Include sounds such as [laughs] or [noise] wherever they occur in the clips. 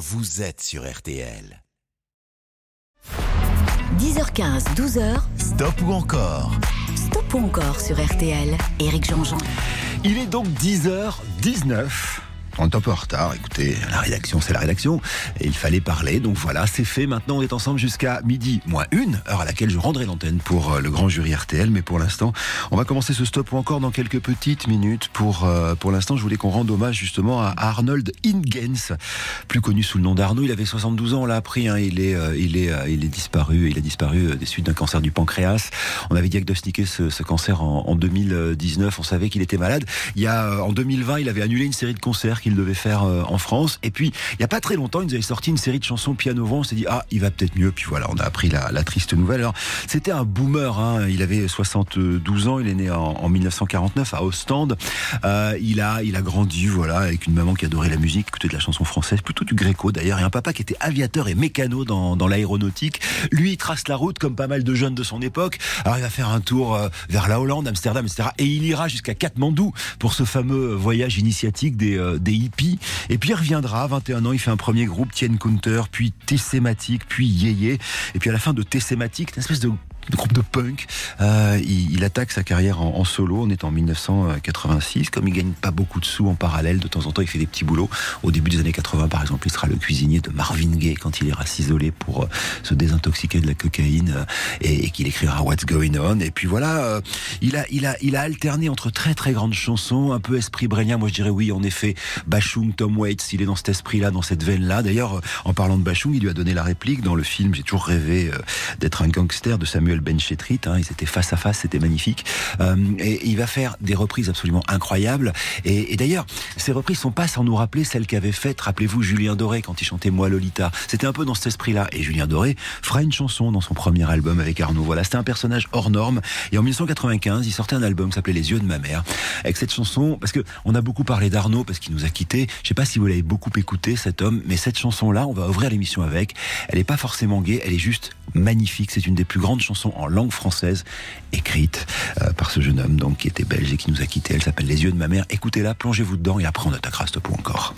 vous êtes sur RTL. 10h15, 12h. Stop ou encore? Stop ou encore sur RTL. Éric Jean-Jean. Il est donc 10h19. Est un peu en retard, écoutez, la rédaction c'est la rédaction, et il fallait parler, donc voilà, c'est fait, maintenant on est ensemble jusqu'à midi, moins une, heure à laquelle je rendrai l'antenne pour euh, le grand jury RTL, mais pour l'instant, on va commencer ce stop encore dans quelques petites minutes. Pour, euh, pour l'instant, je voulais qu'on rende hommage justement à Arnold Ingens, plus connu sous le nom d'Arnaud, il avait 72 ans, on l'a appris, hein, il, est, euh, il, est, il est disparu, il a disparu des suites d'un cancer du pancréas, on avait diagnostiqué ce, ce cancer en 2019, on savait qu'il était malade, il y a, en 2020, il avait annulé une série de concerts devait faire euh, en France. Et puis, il n'y a pas très longtemps, il nous avait sorti une série de chansons piano-voix. On s'est dit, ah, il va peut-être mieux. Puis voilà, on a appris la, triste nouvelle. Alors, c'était un boomer. Hein. Il avait 72 ans. Il est né en, en 1949 à Ostende. Euh, il a, il a grandi, voilà, avec une maman qui adorait la musique, écoutait de la chanson française, plutôt du gréco d'ailleurs, et un papa qui était aviateur et mécano dans, dans l'aéronautique. Lui, il trace la route comme pas mal de jeunes de son époque. Alors, il va faire un tour euh, vers la Hollande, Amsterdam, etc. Et il ira jusqu'à Katmandou pour ce fameux voyage initiatique des, des hippies. Et puis il reviendra, 21 ans, il fait un premier groupe, Tien Counter, puis Tessématique, puis Yéyé. Et puis à la fin de Tessématique, une espèce de groupe de punk. Euh, il, attaque sa carrière en, solo. On est en 1986. Comme il gagne pas beaucoup de sous en parallèle, de temps en temps, il fait des petits boulots. Au début des années 80, par exemple, il sera le cuisinier de Marvin Gaye quand il ira s'isoler pour euh, se désintoxiquer de la cocaïne euh, et, qu'il écrira What's Going On. Et puis voilà, il a, il a, il a alterné entre très très grandes chansons, un peu esprit brélien. Moi, je dirais oui, en effet, Bachung, Tom Waits, il est dans cet esprit-là, dans cette veine-là. D'ailleurs, en parlant de Bachung, il lui a donné la réplique dans le film. J'ai toujours rêvé d'être un gangster de Samuel Benchetrit. Hein, ils étaient face à face, c'était magnifique. Euh, et, il va faire des reprises absolument incroyables. Et, d'ailleurs, ces reprises sont pas sans nous rappeler celles qu'avait faites, rappelez-vous, Julien Doré quand il chantait Moi Lolita. C'était un peu dans cet esprit-là. Et Julien Doré fera une chanson dans son premier album avec Arnaud. Voilà, c'était un personnage hors norme. Et en 1995, il sortait un album qui s'appelait Les yeux de ma mère. Avec cette chanson, parce que on a beaucoup parlé d'Arnaud parce qu'il nous a quittés. Je sais pas si vous l'avez beaucoup écouté, cet homme, mais cette chanson-là, on va ouvrir l'émission avec. Elle est pas forcément gay, elle est juste magnifique. C'est une des plus grandes chansons en langue française écrite euh, par ce jeune homme donc qui était belge et qui nous a quittés. Elle s'appelle Les yeux de ma mère. Écoutez-la, plongez-vous dedans et après on attaquera ce pot encore.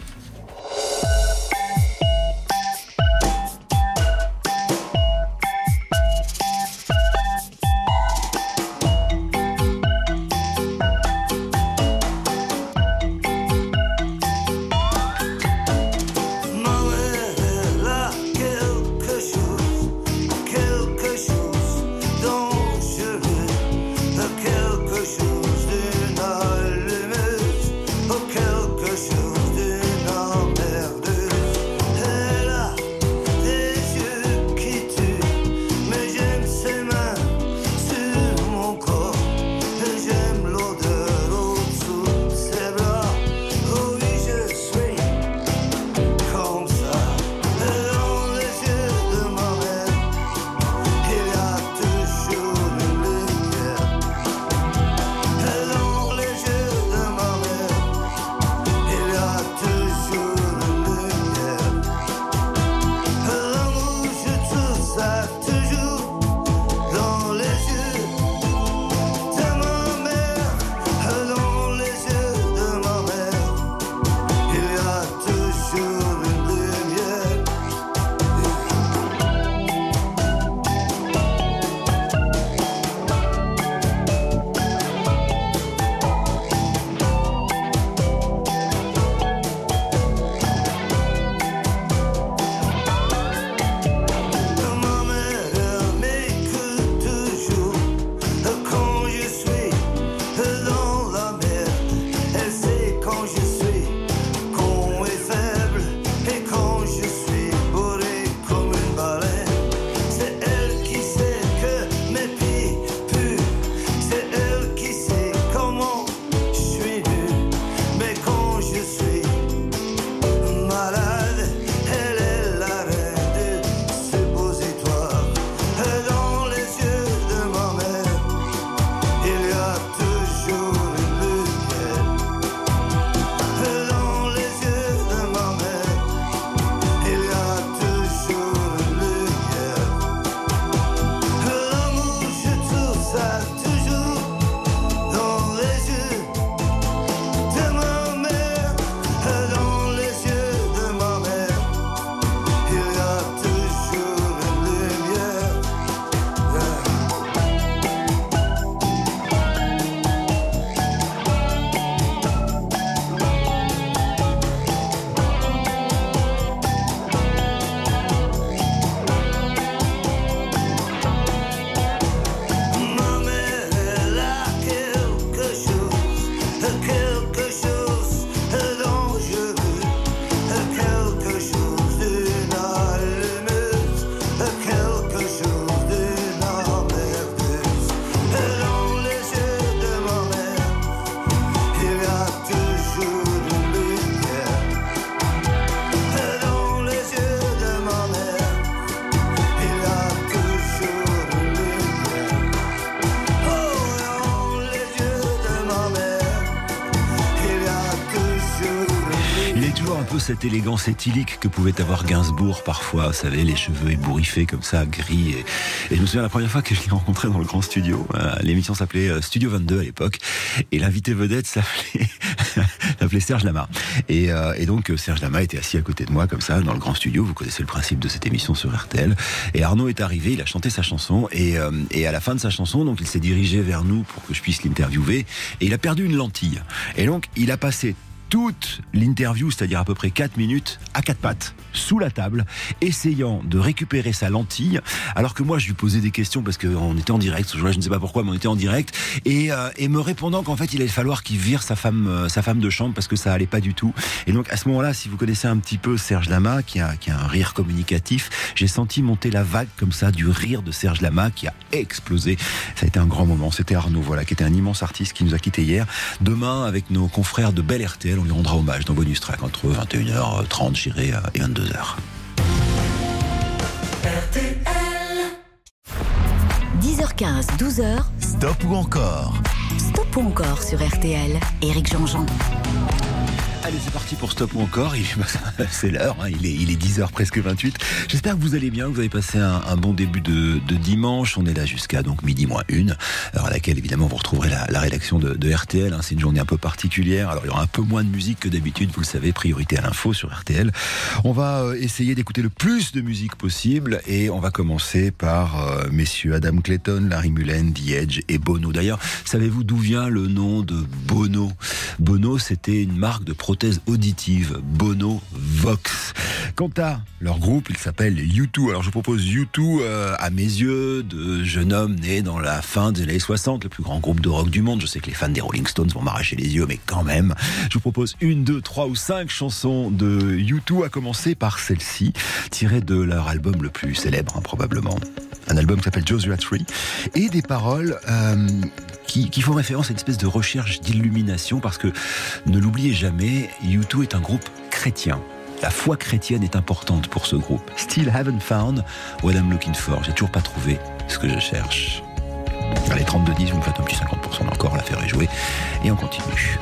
Cette élégance éthylique que pouvait avoir Gainsbourg parfois, vous savez, les cheveux ébouriffés comme ça, gris. Et, je me souviens la première fois que je l'ai rencontré dans le grand studio. Euh, L'émission s'appelait euh, Studio 22 à l'époque. Et l'invité vedette s'appelait [laughs] Serge Lama. Et, euh, donc Serge Lama était assis à côté de moi comme ça dans le grand studio. Vous connaissez le principe de cette émission sur RTL. Et Arnaud est arrivé, il a chanté sa chanson et, et à la fin de sa chanson, donc il s'est dirigé vers nous pour que je puisse l'interviewer et il a perdu une lentille. Et donc il a passé toute l'interview, c'est-à-dire à peu près 4 minutes, à quatre pattes, sous la table, essayant de récupérer sa lentille, alors que moi je lui posais des questions parce qu'on était en direct, je ne sais pas pourquoi, mais on était en direct, et, euh, et me répondant qu'en fait il allait falloir qu'il vire sa femme, euh, sa femme de chambre parce que ça allait pas du tout. Et donc à ce moment-là, si vous connaissez un petit peu Serge Lama, qui a, qui a un rire communicatif, j'ai senti monter la vague comme ça du rire de Serge Lama qui a explosé. Ça a été un grand moment. C'était Arnaud, voilà, qui était un immense artiste qui nous a quittés hier. Demain, avec nos confrères de Belle RTL, on lui rendra hommage dans Bonus Track entre 21h30, j'irai, euh, et 22h. 10h15, 12h, Stop ou encore? Stop ou encore sur RTL. Éric Jean-Jean. Allez, c'est parti pour Stop ou encore. [laughs] C'est l'heure, hein, il, est, il est 10h presque 28. J'espère que vous allez bien, que vous avez passé un, bon début de, dimanche. On est là jusqu'à donc midi moins une, heure à laquelle évidemment vous retrouverez la, rédaction de, RTL. hein. C'est une journée un peu particulière. Alors il y aura un peu moins de musique que d'habitude, vous le savez, priorité à l'info sur RTL. On va euh, essayer d'écouter le plus de musique possible et on va commencer par euh, messieurs Adam Clayton, Larry Mullen, The Edge et Bono. D'ailleurs, savez-vous d'où vient le nom de Bono? Bono, c'était une marque de prothèse auditive, Bono Vox. Quant à leur groupe, il s'appelle U2. Alors je vous propose U2 euh, à mes yeux, de jeune homme né dans la fin des années 60, le plus grand groupe de rock du monde. Je sais que les fans des Rolling Stones vont m'arracher les yeux, mais quand même, je vous propose une, deux, trois ou cinq chansons de U2, à commencer par celle-ci, tirée de leur album le plus célèbre, hein, probablement. Un album qui s'appelle Joshua Tree, et des paroles euh, qui, qui font référence à une espèce de recherche d'illumination, parce que ne l'oubliez jamais, U2 est un groupe chrétien. La foi chrétienne est importante pour ce groupe. Still haven't found what I'm looking for. J'ai toujours pas trouvé ce que je cherche. Allez, 32-10, vous me faites un petit 50% encore, l'affaire est jouée. Et on continue.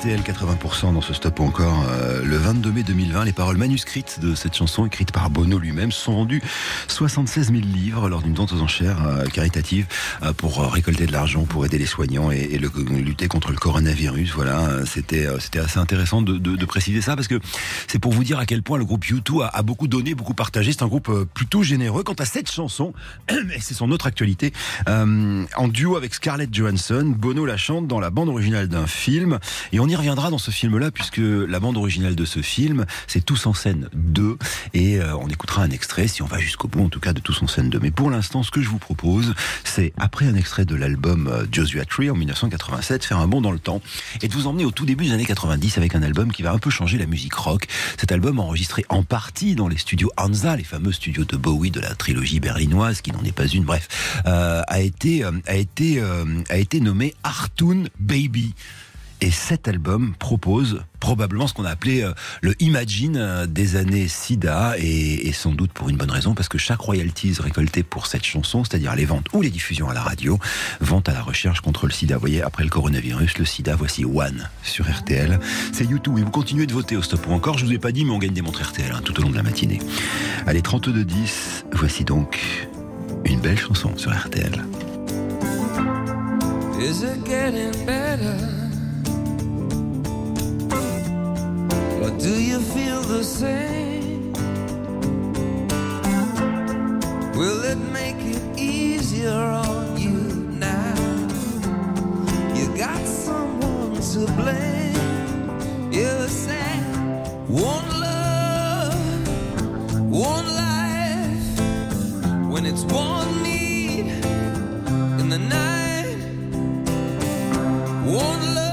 RTL 80% dans ce stop encore euh, le 22 mai 2020. Les paroles manuscrites de cette chanson écrite par Bono lui-même sont rendues 76 000 livres lors d'une vente aux enchères euh, caritative euh, pour récolter de l'argent pour aider les soignants et, lutter contre le coronavirus. Voilà, c'était assez intéressant de, préciser ça parce que c'est pour vous dire à quel point le groupe U2 a, a beaucoup donné, beaucoup partagé. C'est un groupe plutôt généreux. Quant à cette chanson, [clears throat] et c'est son autre actualité, en duo avec Scarlett Johansson, Bono la chante dans la bande originale d'un film. Et on y reviendra dans ce film-là, puisque la bande originale de ce film, c'est Tous en scène 2. Et euh, on écoutera un extrait, si on va jusqu'au bout, en tout cas, de Tous en scène 2. Mais pour l'instant, ce que je vous propose, c'est, après un extrait de l'album euh, Joshua Tree en 1987, faire un bond dans le temps et de vous emmener au tout début des années 90 avec un album qui va un peu changer la musique rock. Cet album enregistré en partie dans les studios Hansa, les fameux studios de Bowie de la trilogie berlinoise, qui n'en est pas une, bref, euh, a été, a été, a été nommé Artoon Baby. Et cet album propose probablement ce qu'on a appelé euh, le Imagine euh, des années SIDA, et, sans doute pour une bonne raison, parce que chaque royalties récoltée pour cette chanson, c'est-à-dire les ventes ou les diffusions à la radio, vont à la recherche contre le SIDA. Vous voyez, après le coronavirus, le SIDA, voici One sur RTL. C'est YouTube, et vous continuez de voter au stop ou encore. Je vous ai pas dit, mais on gagne des montres RTL hein, tout au long de la matinée. Allez, 32-10, voici donc une belle chanson sur RTL. Do you feel the same? Will it make it easier on you now? You got someone to blame. You say, one love, one life. When it's one need in the night, one love,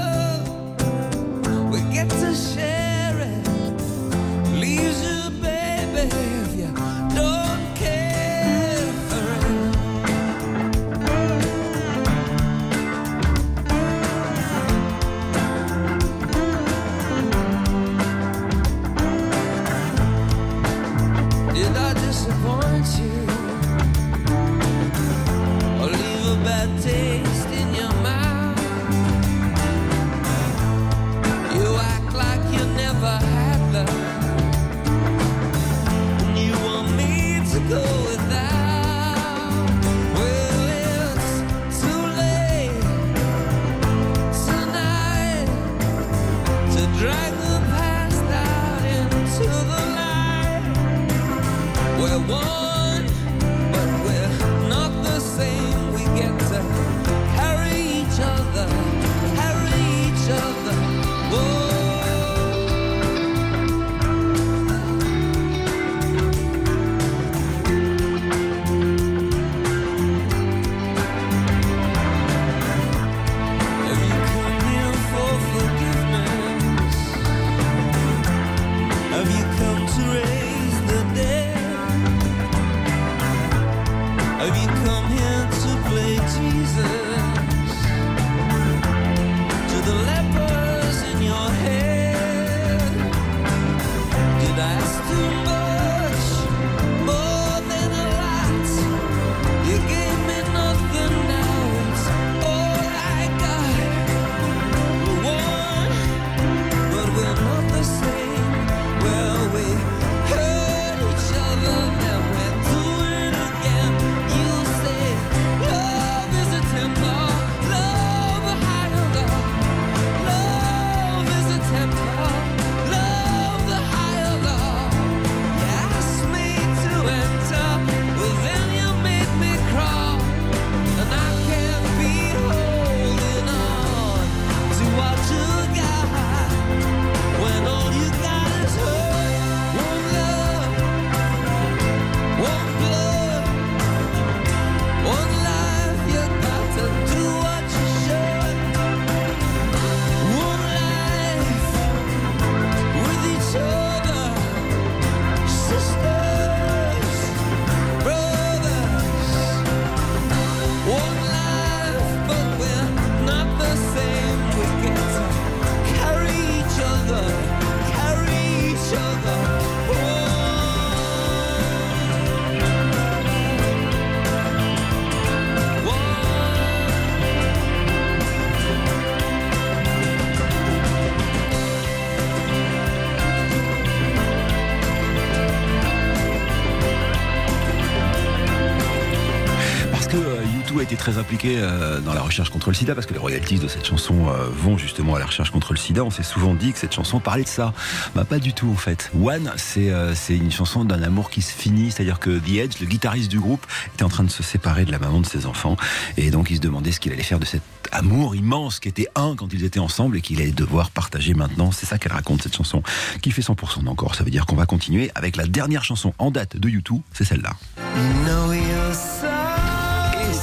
été très impliqué euh, dans la recherche contre le sida parce que les royalties de cette chanson euh, vont justement à la recherche contre le sida. On s'est souvent dit que cette chanson parlait de ça. Bah, pas du tout en fait. One, c'est euh, c'est une chanson d'un amour qui se finit. C'est-à-dire que The Edge, le guitariste du groupe, était en train de se séparer de la maman de ses enfants. Et donc il se demandait ce qu'il allait faire de cet amour immense qui était un quand ils étaient ensemble et qu'il allait devoir partager maintenant. C'est ça qu'elle raconte cette chanson qui fait 100% d'encore. Ça veut dire qu'on va continuer avec la dernière chanson en date de YouTube, c'est celle-là.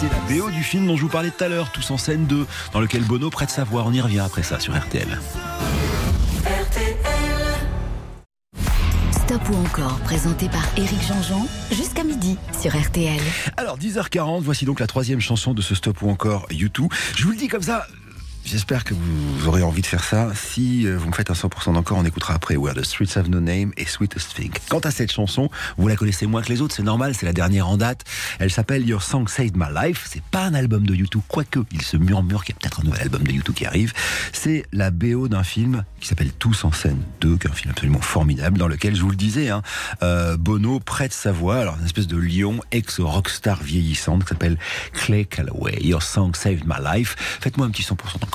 C'est la BO du film dont je vous parlais tout à l'heure, Tous en scène 2, dans lequel Bono prête sa voix. On y revient après ça sur RTL. Stop ou encore, présenté par Éric Jean-Jean, jusqu'à midi sur RTL. Alors 10h40, voici donc la troisième chanson de ce Stop ou encore YouTube. Je vous le dis comme ça. J'espère que vous aurez envie de faire ça. Si euh, vous me faites un 100% d'encore, on écoutera après Where the Streets Have No Name et Sweetest Thing. Quant à cette chanson, vous la connaissez moins que les autres, c'est normal, c'est la dernière en date. Elle s'appelle Your Song Saved My Life. C'est pas un album de YouTube, quoique il se murmure qu'il y a peut-être un nouvel album de YouTube qui arrive. C'est la BO d'un film qui s'appelle Tous en scène 2, qui est un film absolument formidable, dans lequel, je vous le disais, hein, euh, Bono prête sa voix, alors une espèce de lion ex-rockstar vieillissante qui s'appelle Clay Calloway. Your Song Saved My Life. Faites-moi un petit 100% d'encore,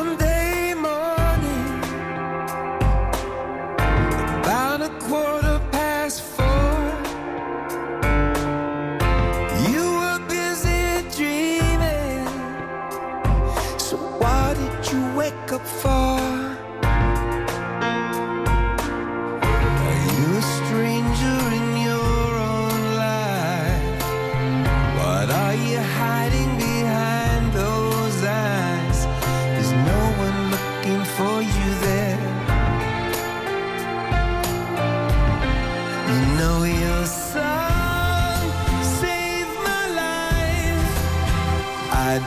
I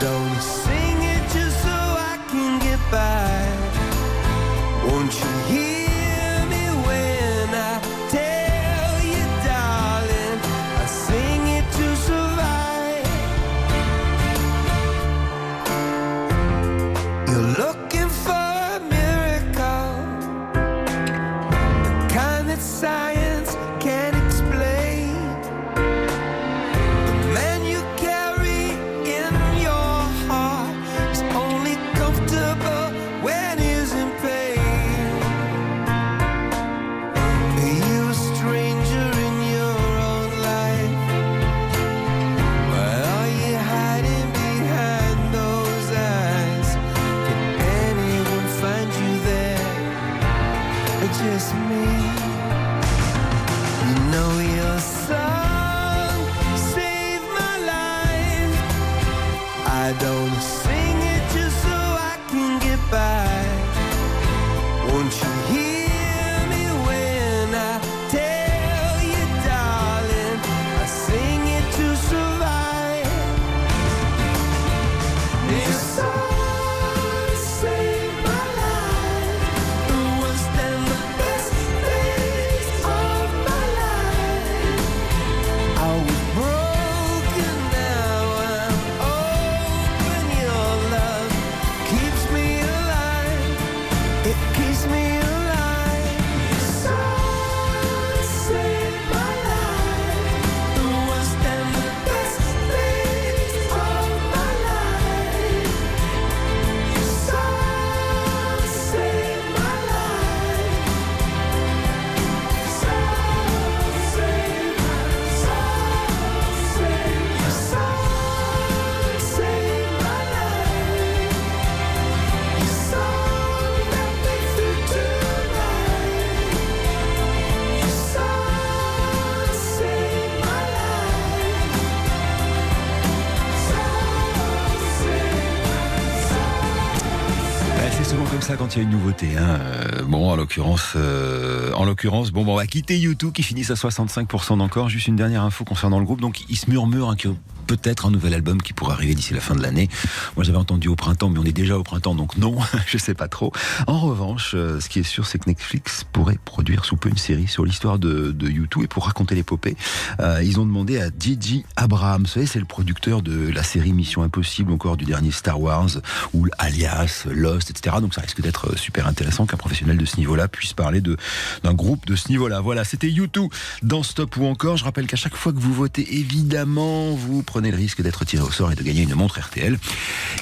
une nouveauté. Hein. Euh, Bon, en l'occurrence, euh, en l'occurrence, bon, bon, on va quitter YouTube qui finissent à 65% d'encore. Juste une dernière info concernant le groupe. Donc, il se murmure hein, que peut-être un nouvel album qui pourrait arriver d'ici la fin de l'année. Moi, j'avais entendu au printemps, mais on est déjà au printemps, donc non, [laughs] je sais pas trop. En revanche, euh, ce qui est sûr, c'est que Netflix pourrait produire sous peu une série sur l'histoire de, de U2 et pour raconter l'épopée, euh, ils ont demandé à Gigi Abrams. Vous savez, c'est le producteur de la série Mission Impossible, encore du dernier Star Wars, ou Alias, Lost, etc. Donc ça risque d'être euh, super intéressant qu'un professionnel de ce niveau-là puisse parler d'un groupe de ce niveau-là. Voilà, c'était U2 dans Stop ou encore. Je rappelle qu'à chaque fois que vous votez, évidemment, vous le risque d'être tiré au sort et de gagner une montre RTL.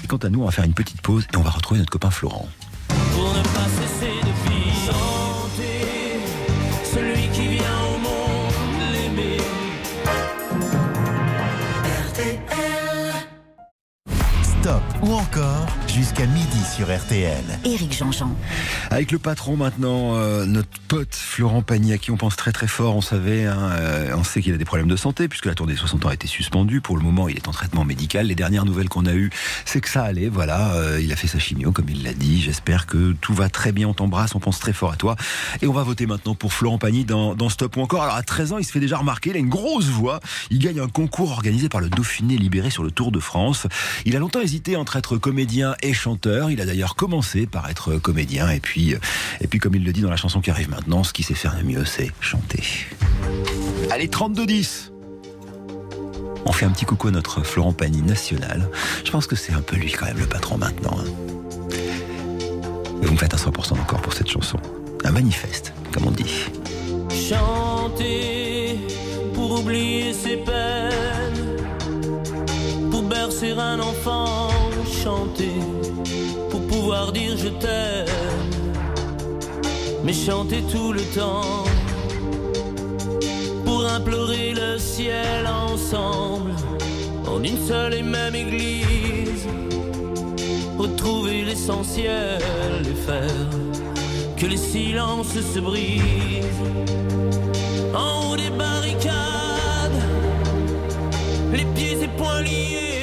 Et quant à nous, on va faire une petite pause et on va retrouver notre copain Florent. pour ne pas cesser de vivre. Celui qui vient au monde l'aimer. Stop ou encore jusqu'à midi sur RTL. Éric Jean-Jean. Avec le patron maintenant, euh, notre pote Florent Pagny, à qui on pense très très fort, on savait, hein, euh, on sait qu'il a des problèmes de santé, puisque la tournée des 60 ans a été suspendue. Pour le moment, il est en traitement médical. Les dernières nouvelles qu'on a eues, c'est que ça allait, voilà. euh, il a fait sa chimio, comme il l'a dit. J'espère que tout va très bien, on t'embrasse, on pense très fort à toi. Et on va voter maintenant pour Florent Pagny dans, dans Stop ou encore. Alors à 13 ans, il se fait déjà remarquer, il a une grosse voix. Il gagne un concours organisé par le Dauphiné libéré sur le Tour de France. Il a longtemps hésité entre être comédien et chanteur. Il a d'ailleurs commencé par être comédien et puis, et puis comme il le dit dans la chanson qui arrive maintenant, ce qui sait faire le mieux, c'est chanter. Allez, 32-10 on fait un petit coucou à notre Florent Pagny national. Je pense que c'est un peu lui quand même le patron maintenant. hein. Et vous me faites un 100% encore pour cette chanson. Un manifeste, comme on dit. Chanter pour oublier ses peines, pour bercer un enfant, chanter dire je t'aime, mais chanter tout le temps pour implorer le ciel ensemble en une seule et même église, retrouver l'essentiel et faire que les silences se brisent. En haut des barricades, les pieds et poings liés,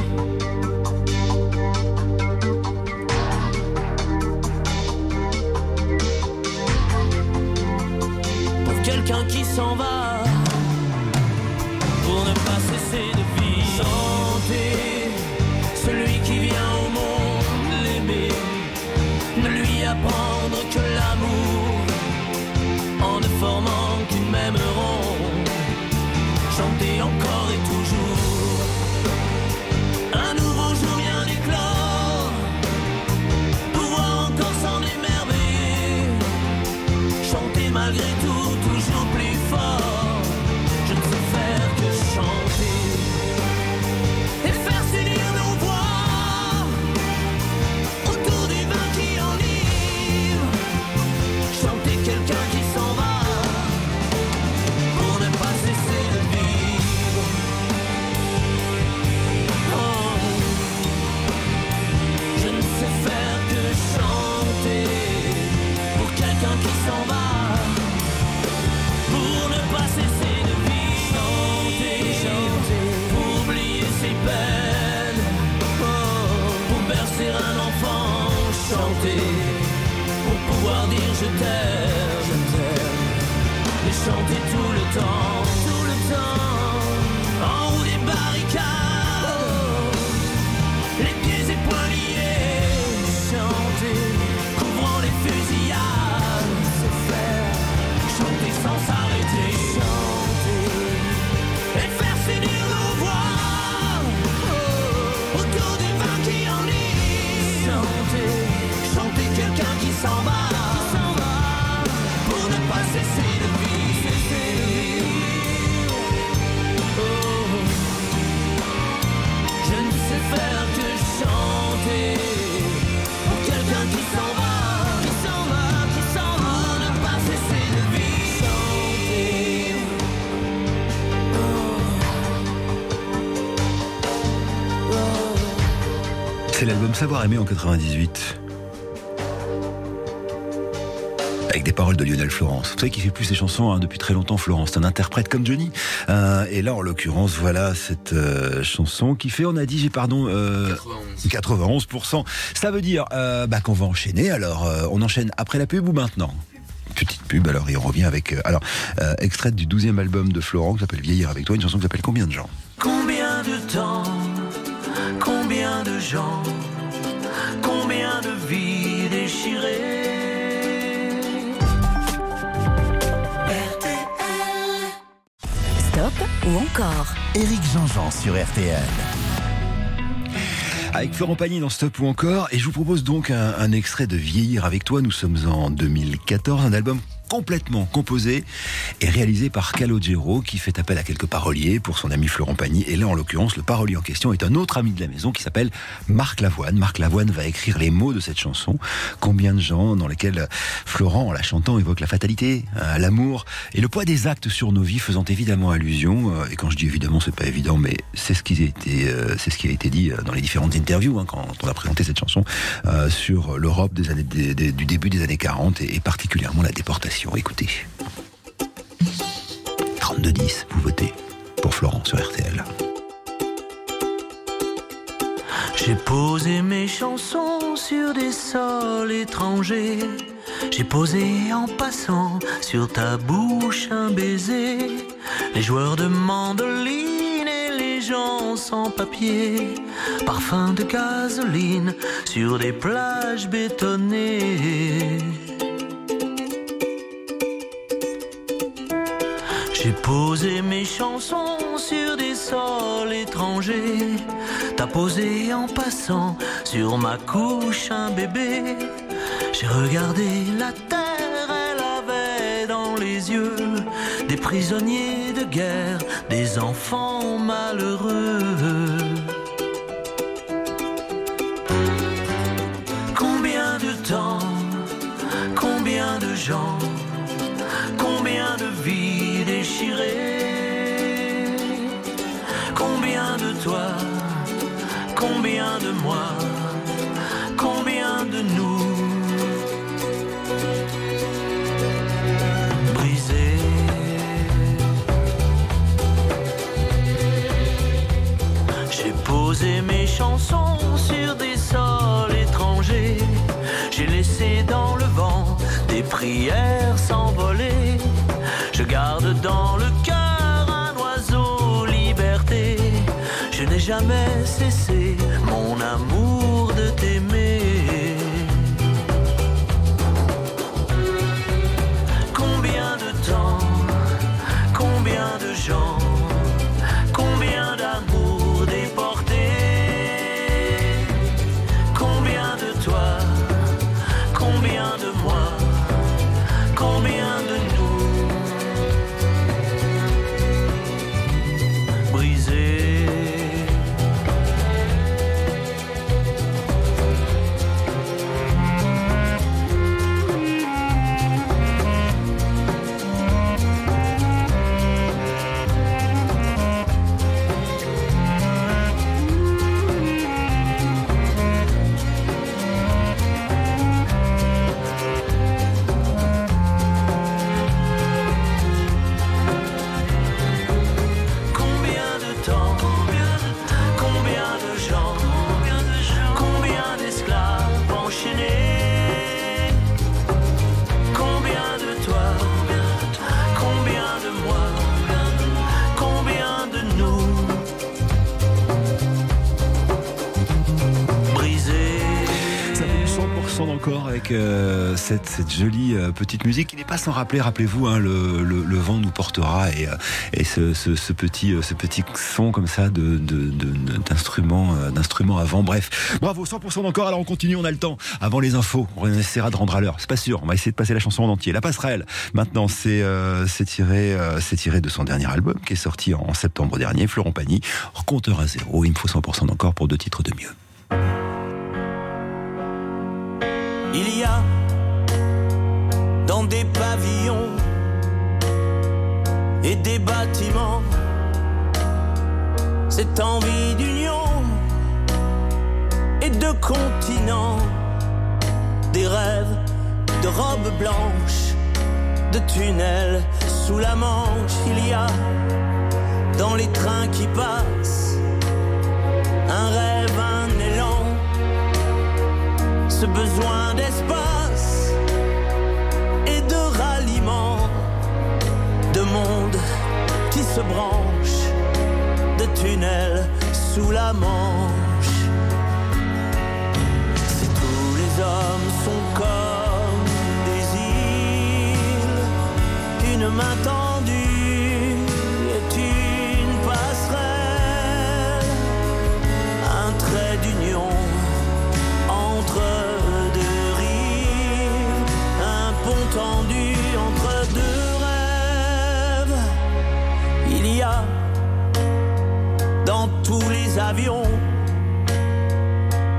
C'est l'album Savoir aimer en 98. avec des paroles de Lionel Florence. Vous savez qu'il fait plus ses chansons hein, depuis très longtemps, Florence. C'est un interprète comme Johnny. Euh, et là, en l'occurrence, voilà cette euh, chanson qui fait, on a dit, j'ai pardon, euh, 91. 91%. Ça veut dire euh, bah, qu'on va enchaîner. Alors, euh, on enchaîne après la pub ou maintenant? Petite pub, alors il revient avec. euh, alors, euh, extrait du 12e album de Florent qui s'appelle Vieillir avec toi, une chanson qui s'appelle Combien de gens? Combien de temps, gens, combien de vies déchirées Stop ou encore? Éric Jean-Jean sur RTL. Avec Florent Pagny dans Stop ou encore. Et je vous propose donc un, un extrait de Vieillir avec toi. Nous sommes en 2014, un album complètement composé et réalisé par Calogero qui fait appel à quelques paroliers pour son ami Florent Pagny. Et là, en l'occurrence, le parolier en question est un autre ami de la maison qui s'appelle Marc Lavoine. Marc Lavoine va écrire les mots de cette chanson. Combien de gens dans lesquels Florent, en la chantant, évoque la fatalité, euh, l'amour et le poids des actes sur nos vies, faisant évidemment allusion. euh, Et quand je dis évidemment, c'est pas évident, mais c'est ce qui a été, euh, dit dans les différentes interviews hein, quand on a présenté cette chanson sur l'Europe des années, du début des années 40 et, et particulièrement la déportation. Écoutez. 32-10, vous votez pour Florent sur RTL. J'ai posé mes chansons sur des sols étrangers. J'ai posé en passant sur ta bouche un baiser. Les joueurs de mandoline et les gens sans papier. Parfum de gasoline sur des plages bétonnées. J'ai posé mes chansons sur des sols étrangers. T'as posé en passant sur ma couche un bébé. J'ai regardé la terre, elle avait dans les yeux des prisonniers de guerre, des enfants malheureux. Combien de temps, combien de gens Combien de toi Combien de moi Combien de nous Brisés J'ai posé mes chansons sur des sols étrangers. J'ai laissé dans le vent des prières mon avec euh, cette, cette jolie euh, petite musique qui n'est pas sans rappeler, rappelez-vous, hein, le, le, le vent nous portera et, euh, et ce, ce, ce petit, euh, ce petit son comme ça de, de- d'instruments, euh, d'instruments avant. Bref, bravo, 100% encore. Alors on continue, on a le temps. Avant les infos, on essaiera de rendre à l'heure. C'est pas sûr. On va essayer de passer la chanson en entier. La passerelle. Maintenant, c'est c'est tiré, c'est tiré de son dernier album qui est sorti en, en septembre dernier. Florent Pagny, compteur à zéro. Il me faut 100% encore pour deux titres de mieux. Il y a dans des pavillons et des bâtiments cette envie d'union et de continent, des rêves de robes blanches, de tunnels sous la manche. Il y a dans les trains qui passent ce besoin d'espace et de ralliement, de monde qui se branche, de tunnels sous la manche. Si tous les hommes sont comme des îles, une main tendue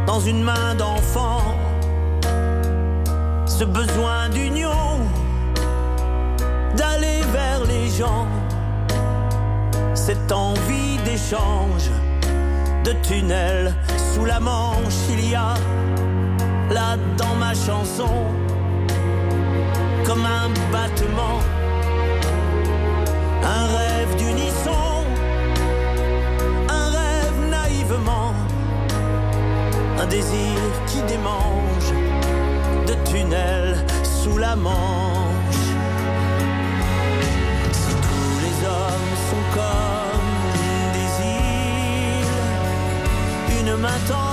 dans une main d'enfant, ce besoin d'union, d'aller vers les gens, cette envie d'échange, de tunnel sous la manche, il y a là dans ma chanson, comme un battement, un rêve d'unisson désir qui démange de tunnels sous la manche. Si tous les hommes sont comme des îles, une main tendue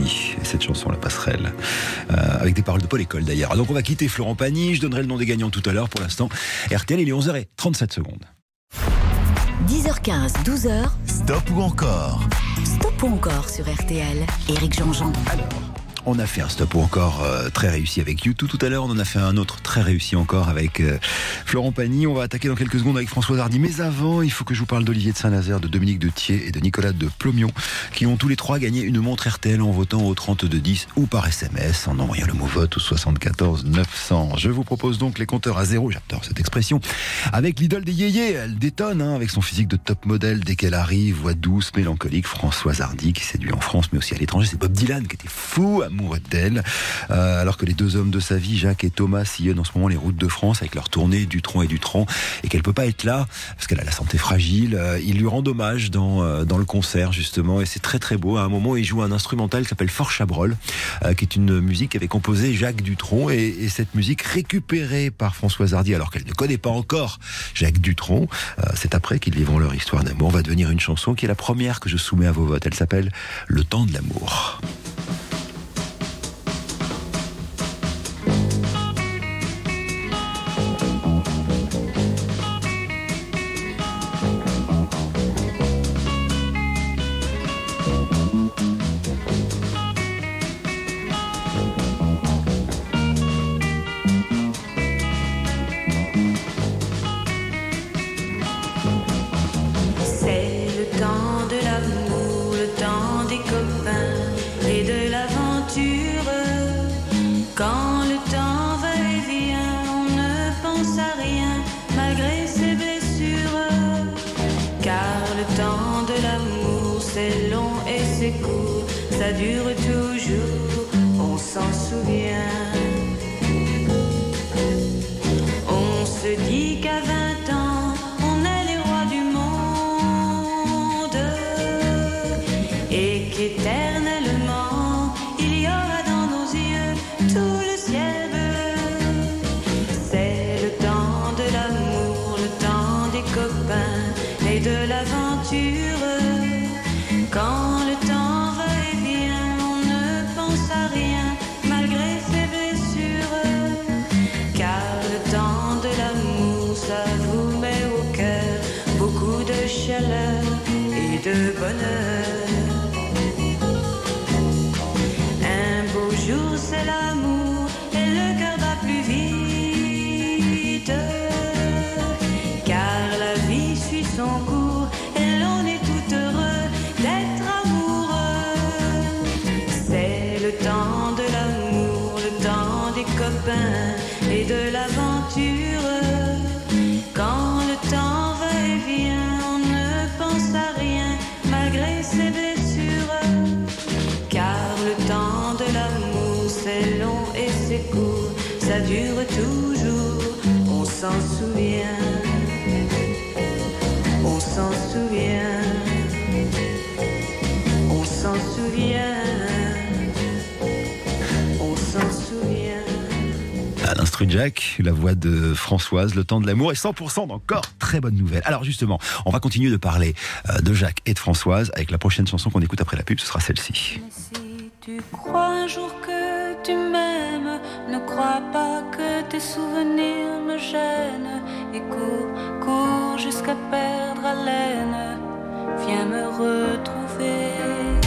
Pagny et cette chanson La Passerelle euh, avec des paroles de Paul École d'ailleurs. Donc on va quitter Florent Pagny, je donnerai le nom des gagnants tout à l'heure pour l'instant. RTL il est 11h37 secondes. 10h15, 12h, Stop ou encore? Stop ou encore sur RTL. Éric Jean-Jean. On a fait un stop encore euh, très réussi avec YouTube tout à l'heure. On en a fait un autre très réussi encore avec euh, Florent Pagny. On va attaquer dans quelques secondes avec François Hardy. Mais avant, il faut que je vous parle d'Olivier de Saint-Nazaire, de Dominique de Thiers et de Nicolas de Plomion, qui ont tous les trois gagné une montre RTL en votant au 3210 ou par SMS en envoyant le mot vote au 74 900. Je vous propose donc les compteurs à zéro. J'adore cette expression. Avec l'idole des yéyés, elle détonne hein, avec son physique de top modèle dès qu'elle arrive, voix douce, mélancolique. Françoise Hardy qui séduit en France mais aussi à l'étranger. C'est Bob Dylan qui était fou d'elle. Euh, alors que les deux hommes de sa vie, Jacques et Thomas, sillonnent en ce moment les routes de France avec leur tournée du tronc et du tronc et qu'elle peut pas être là parce qu'elle a la santé fragile. Euh, il lui rend hommage dans, euh, dans le concert justement et c'est très très beau. À un moment, il joue un instrumental qui s'appelle Fort Chabrol, qui est une musique qu'avait composée Jacques Dutronc et, et cette musique récupérée par Françoise Hardy alors qu'elle ne connaît pas encore Jacques Dutronc. C'est après qu'ils vivront leur histoire d'amour. Va devenir une chanson qui est la première que je soumets à vos votes. Elle s'appelle Le temps de l'amour. Souvient. On s'en souvient. On s'en souvient. On s'en souvient. À l'instru Jack, la voix de Françoise, le temps de l'amour et 100% d'encore très bonne nouvelle. Alors justement, on va continuer de parler euh, de Jacques et de Françoise avec la prochaine chanson qu'on écoute après la pub, ce sera celle-ci. Si tu crois un jour que tu m'aimes, ne crois pas que tes souvenirs me gênent. Et cours, cours jusqu'à perdre haleine. Viens me retrouver.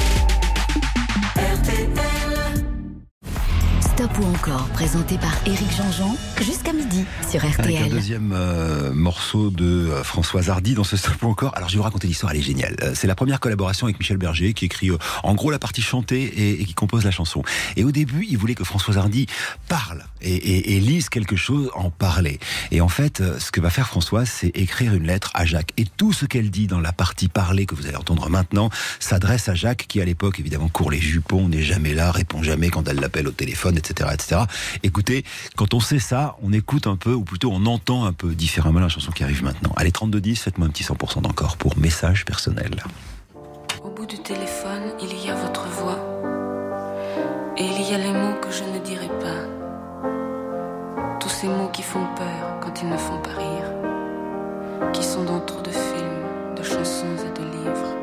Stop ou encore, présenté par Éric Jean-Jean, jusqu'à midi sur Avec un RTL. deuxième euh, morceau de euh, Françoise Hardy dans ce stop ou encore. Alors je vais vous raconter l'histoire, elle est géniale. Euh, c'est la première collaboration avec Michel Berger qui écrit euh, en gros la partie chantée et, et qui compose la chanson. Et au début, il voulait que Françoise Hardy parle et, et- et lise quelque chose en parler. Et en fait, euh, ce que va faire Françoise, c'est écrire une lettre à Jacques. Et tout ce qu'elle dit dans la partie parlée que vous allez entendre maintenant s'adresse à Jacques qui à l'époque évidemment court les jupons, n'est jamais là, répond jamais quand elle l'appelle au téléphone, etc., etc. Écoutez, quand on sait ça, on écoute un peu, ou plutôt on entend un peu différemment la chanson qui arrive maintenant. Allez, 32-10, faites-moi un petit 100% d'encore pour message personnel. Au bout du téléphone, il y a votre voix. Et il y a les mots que je ne dirai pas. Tous ces mots qui font peur quand ils ne font pas rire. Qui sont dans trop de films, de chansons et de livres.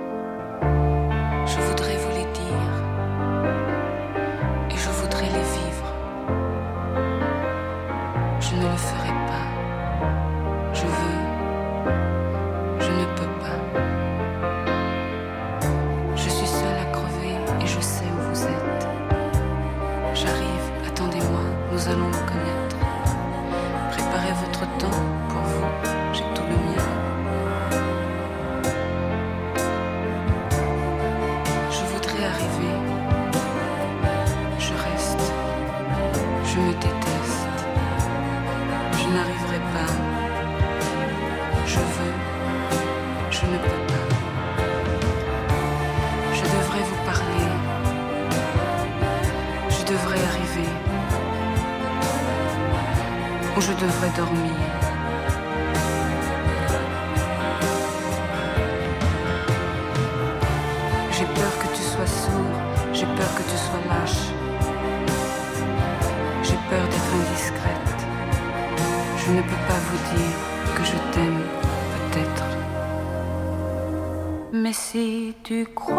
Tu crois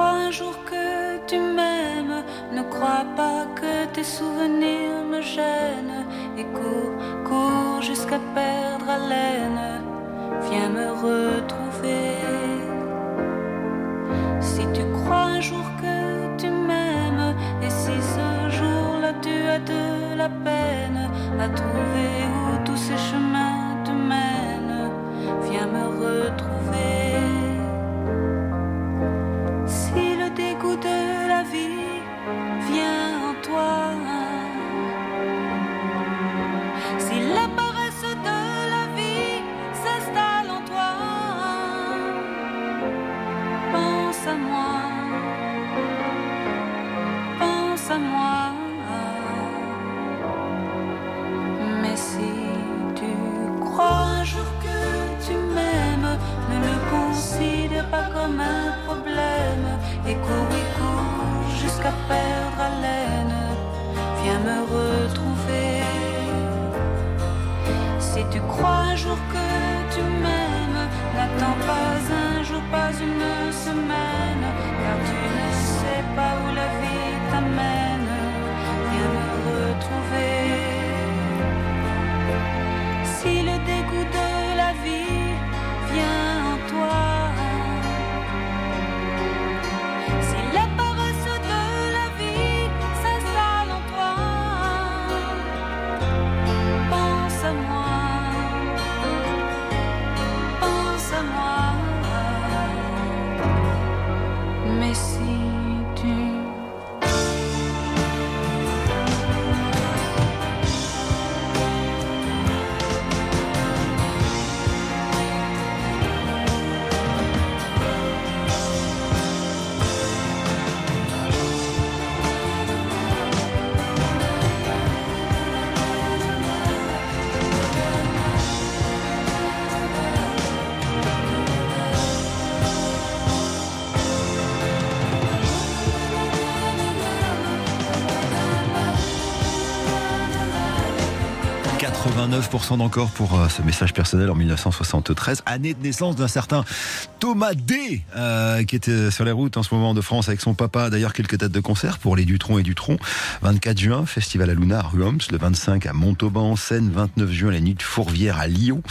89% d'encore pour euh, ce message personnel en 1973, année de naissance d'un certain Thomas D, euh, qui était sur les routes en ce moment de France avec son papa. D'ailleurs, quelques dates de concert pour les Dutron et Dutron. 24 juin, Festival à Luna à Ruoms. Le 25 à Montauban en Seine. 29 juin, la nuit de Fourvière à Lyon.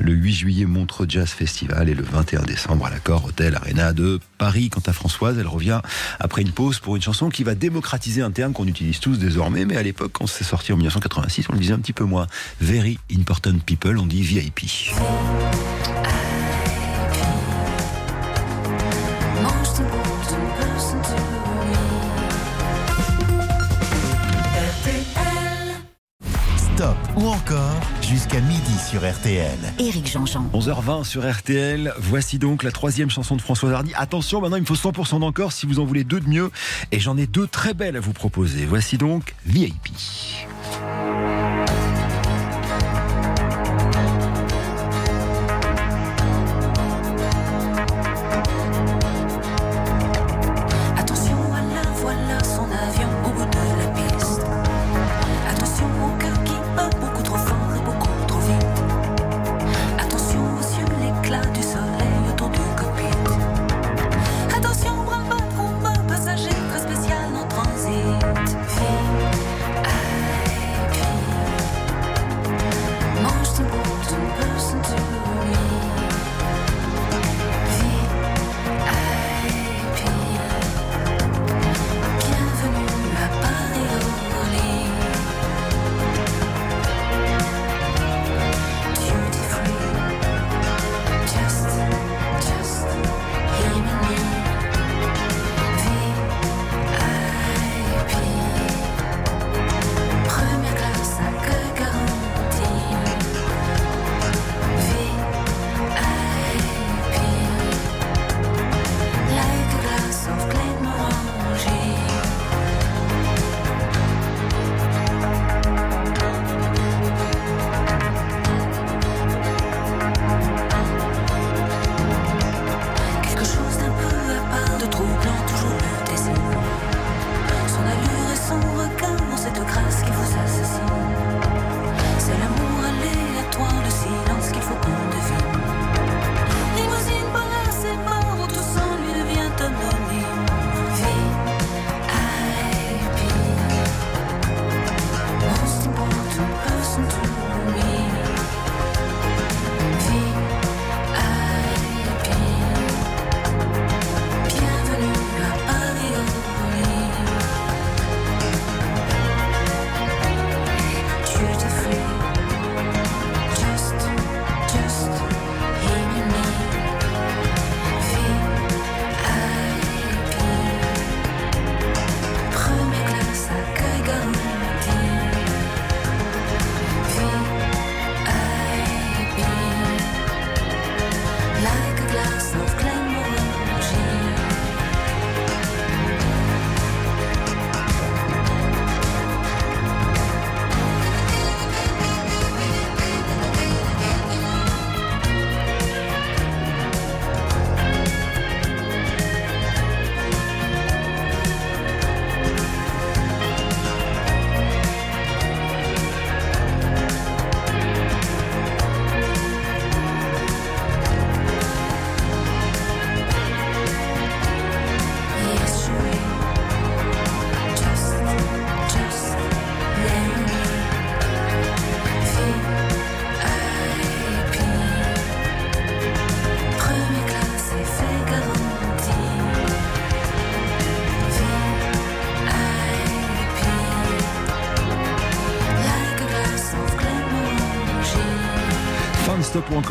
Le 8 juillet, Montreux Jazz Festival. Et le 21 décembre, à l'accord Hôtel Arena de Paris. Quant à Françoise, elle revient après une pause pour une chanson qui va démocratiser un terme qu'on utilise tous désormais. Mais à l'époque, quand c'est sorti en 1986, on le disait un petit peu moins. Very Important People, on dit VIP. Stop ou encore jusqu'à midi sur RTL. Éric Jean-Jean. 11h20 sur RTL, voici donc la troisième chanson de Françoise Hardy. Attention, maintenant il me faut 100% d'encore si vous en voulez deux de mieux. Et j'en ai deux très belles à vous proposer. Voici donc VIP.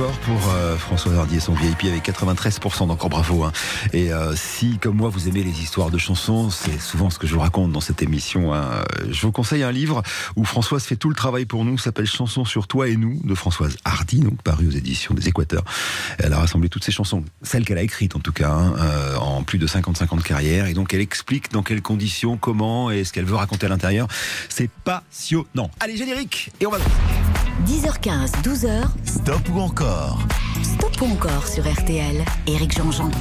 Pour euh, François Hardy et son VIP avec 93% d'encore bravo. hein. Et si, comme moi, vous aimez les histoires de chansons, c'est souvent ce que je vous raconte dans cette émission. hein. Je vous conseille un livre où Françoise fait tout le travail pour nous, s'appelle Chansons sur toi et nous, de Françoise Hardy, donc paru aux éditions des Équateurs. Elle a rassemblé toutes ces chansons, celles qu'elle a écrites en tout cas, hein, euh, en plus de 55 ans de carrière. Et donc elle explique dans quelles conditions, comment et ce qu'elle veut raconter à l'intérieur. C'est passionnant. Allez, générique Et on va... 10h15, 12h, Stop ou encore? Stop ou encore sur RTL. Éric Jean-Jean.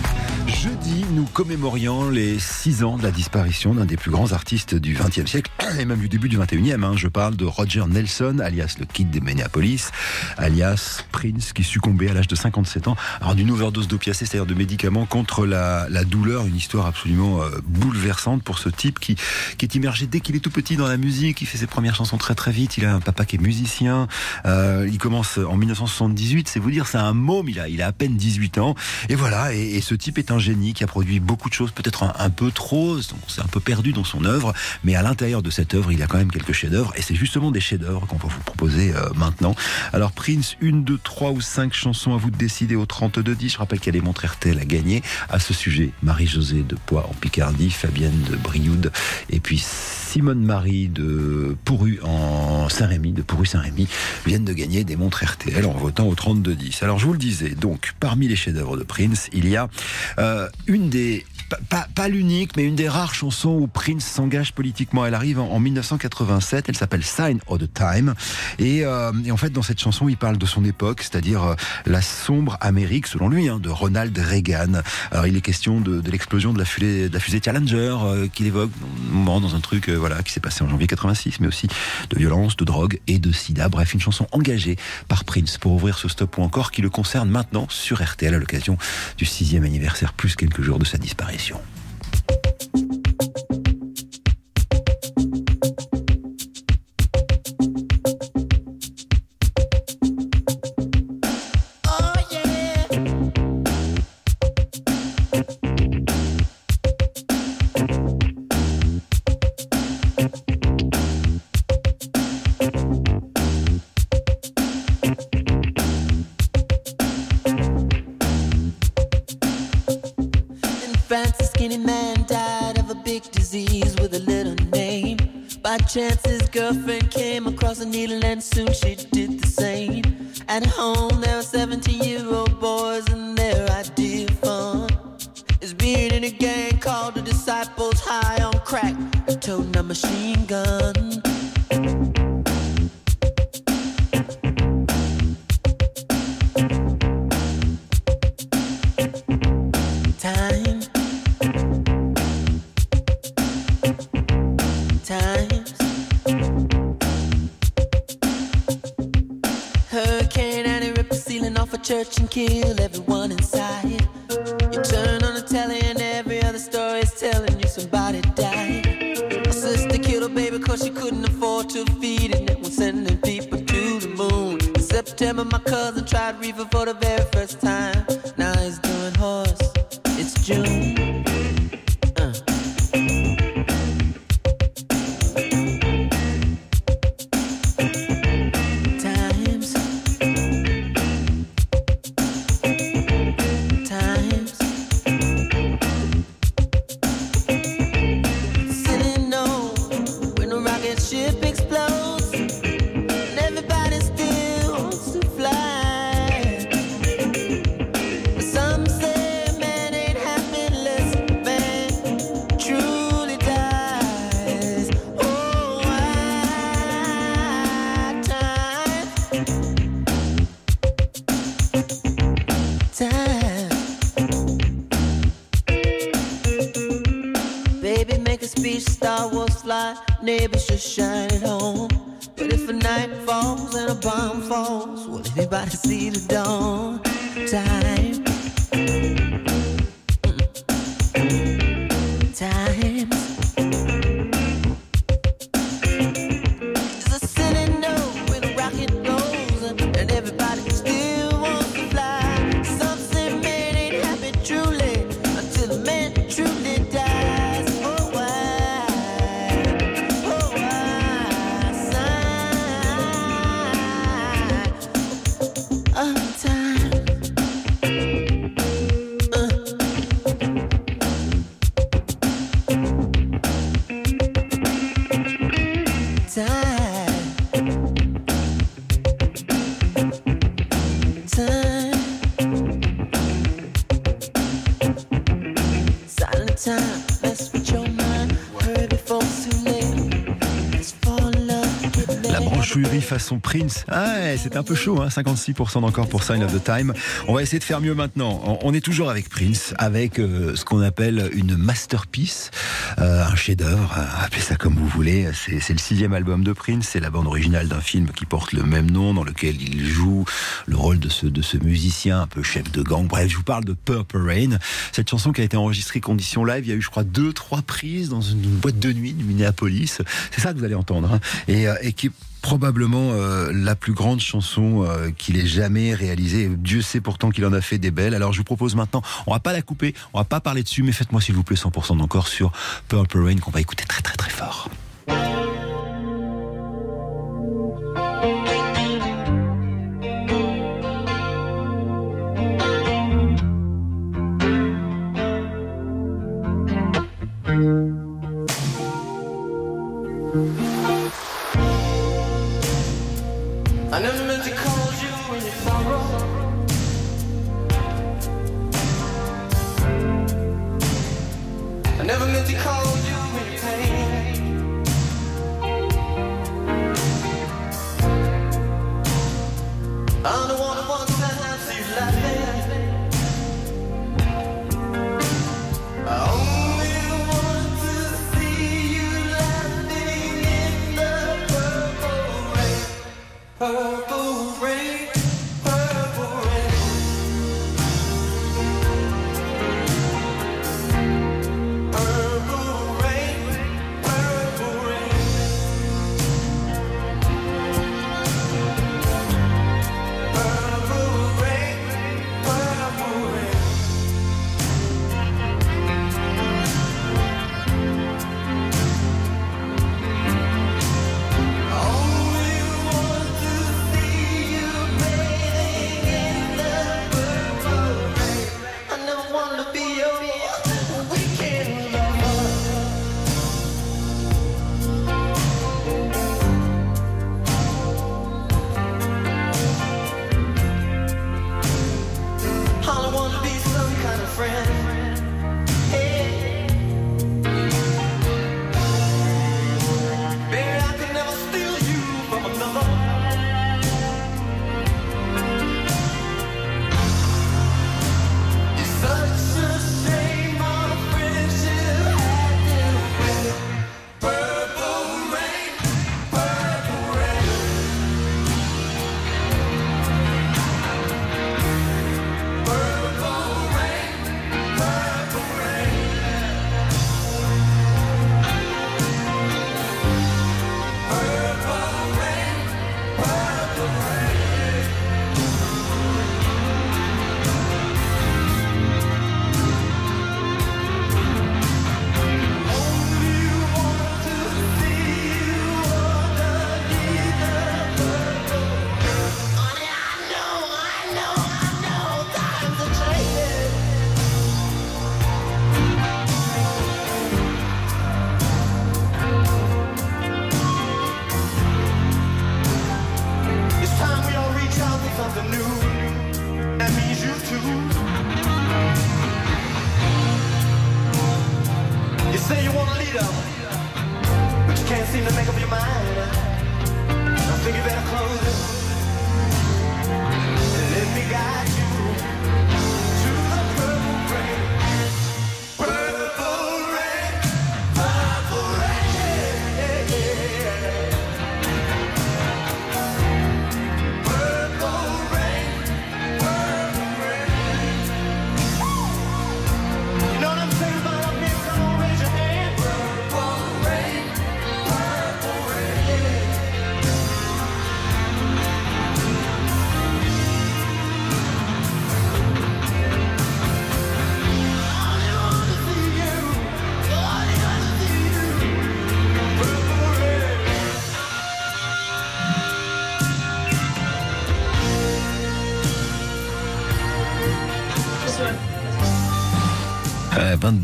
Jeudi, nous commémorions les 6 ans de la disparition d'un des plus grands artistes du XXe siècle et même du début du XXIe. Hein. Je parle de Roger Nelson, alias le Kid de Minneapolis, alias Prince, qui succombait à l'âge de 57 ans alors d'une overdose d'opiacés, c'est-à-dire de médicaments contre la, douleur. Une histoire absolument euh, bouleversante pour ce type qui, qui est immergé dès qu'il est tout petit dans la musique. Il fait ses premières chansons très très vite. Il a un papa qui est musicien. Euh, il commence en 1978. C'est vous dire, c'est un môme. Il a, il a à peine 18 ans. Et voilà. Et, et ce type est un génie qui a produit beaucoup de choses, peut-être un, peu trop. Donc c'est un peu perdu dans son œuvre. Mais à l'intérieur de cette œuvre, il a quand même quelques chefs-d'œuvre. Et c'est justement des chefs-d'œuvre qu'on va vous proposer euh, maintenant. Alors Prince, une, deux, trois ou cinq chansons à vous de décider au 32-10. Je rappelle qu'il y a les montres RTL à gagner. À ce sujet, Marie-Josée de Poix en Picardie, Fabienne de Brioude, et puis Simone Marie de Pourru en Saint-Rémy, de Pourru Saint-Rémy, viennent de gagner des montres RTL en votant au 32-10. Alors je vous le disais, donc parmi les chefs-d'œuvre de Prince, il y a euh, une des pas, pas, l'unique, mais une des rares chansons où Prince s'engage politiquement. Elle arrive en, en 1987. Elle s'appelle Sign of the Time. Et, euh, et, en fait, dans cette chanson, il parle de son époque, c'est-à-dire euh, la sombre Amérique, selon lui, hein, de Ronald Reagan. Alors, il est question de, de l'explosion de la fusée, de la fusée Challenger euh, qu'il évoque dans, dans un truc voilà qui s'est passé en janvier 86, mais aussi de violence, de drogue et de sida. Bref, une chanson engagée par Prince pour ouvrir ce stop ou encore qui le concerne maintenant sur RTL à l'occasion du sixième anniversaire, plus quelques jours de sa disparition. Chance his girlfriend came across a needle and soon she couldn't to feed it. And was sending people to the moon. In September, my cousin tried reefer for the very first time. Now he's doing horse. It's June. Façon Prince. Ah c'est un peu chaud, hein, 56% encore pour Sign of the Time. On va essayer de faire mieux maintenant. On- est toujours avec Prince, avec euh, ce qu'on appelle une masterpiece, euh, un chef-d'œuvre, euh, appelez ça comme vous voulez. C'est le sixième album de Prince, c'est la bande originale d'un film qui porte le même nom, dans lequel il joue le rôle de ce, musicien un peu chef de gang. Bref, je vous parle de Purple Rain. Cette chanson qui a été enregistrée condition live, il y a eu, je crois, deux, trois prises dans une boîte de nuit de Minneapolis. C'est ça que vous allez entendre. hein. Et, qui probablement euh, la plus grande chanson euh, qu'il ait jamais réalisée. Dieu sait pourtant qu'il en a fait des belles. Alors je vous propose maintenant, on va pas la couper, on va pas parler dessus, mais faites-moi s'il vous plaît 100% d'encore sur Purple Rain qu'on va écouter très très très fort.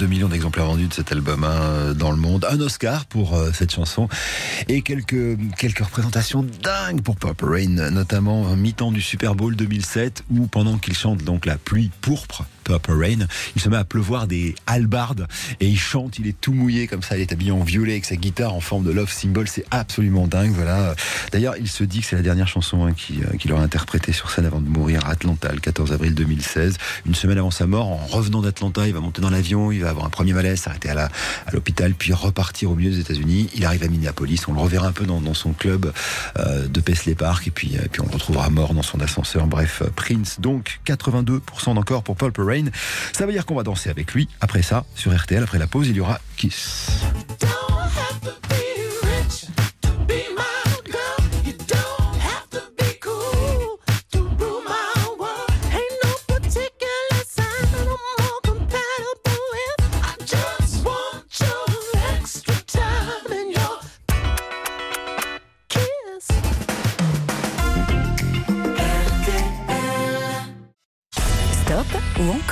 2 millions d'exemplaires vendus de cet album hein, euh, dans le monde. Un Oscar pour euh, cette chanson et quelques, quelques représentations dingues pour Pop Rain, notamment un mi-temps du Super Bowl 2007 où pendant qu'il chante donc la pluie pourpre, Purple Rain. Il se met à pleuvoir des halbardes et il chante, il est tout mouillé comme ça, il est habillé en violet avec sa guitare en forme de love symbol, c'est absolument dingue. Voilà. D'ailleurs, il se dit que c'est la dernière chanson hein, qu'il qui aura interprétée sur scène avant de mourir à Atlanta le 14 avril 2016. Une semaine avant sa mort, en revenant d'Atlanta, il va monter dans l'avion, il va avoir un premier malaise, s'arrêter à la à l'hôpital, puis repartir au milieu des États-Unis. Il arrive à Minneapolis, on le reverra un peu dans, dans son club euh, de Paisley Park, et puis, euh, puis on le retrouvera mort dans son ascenseur. Bref, euh, Prince, donc 82% d'encore pour Purple Rain. Ça veut dire qu'on va danser avec lui. Après ça, sur RTL, après la pause, il y aura Kiss.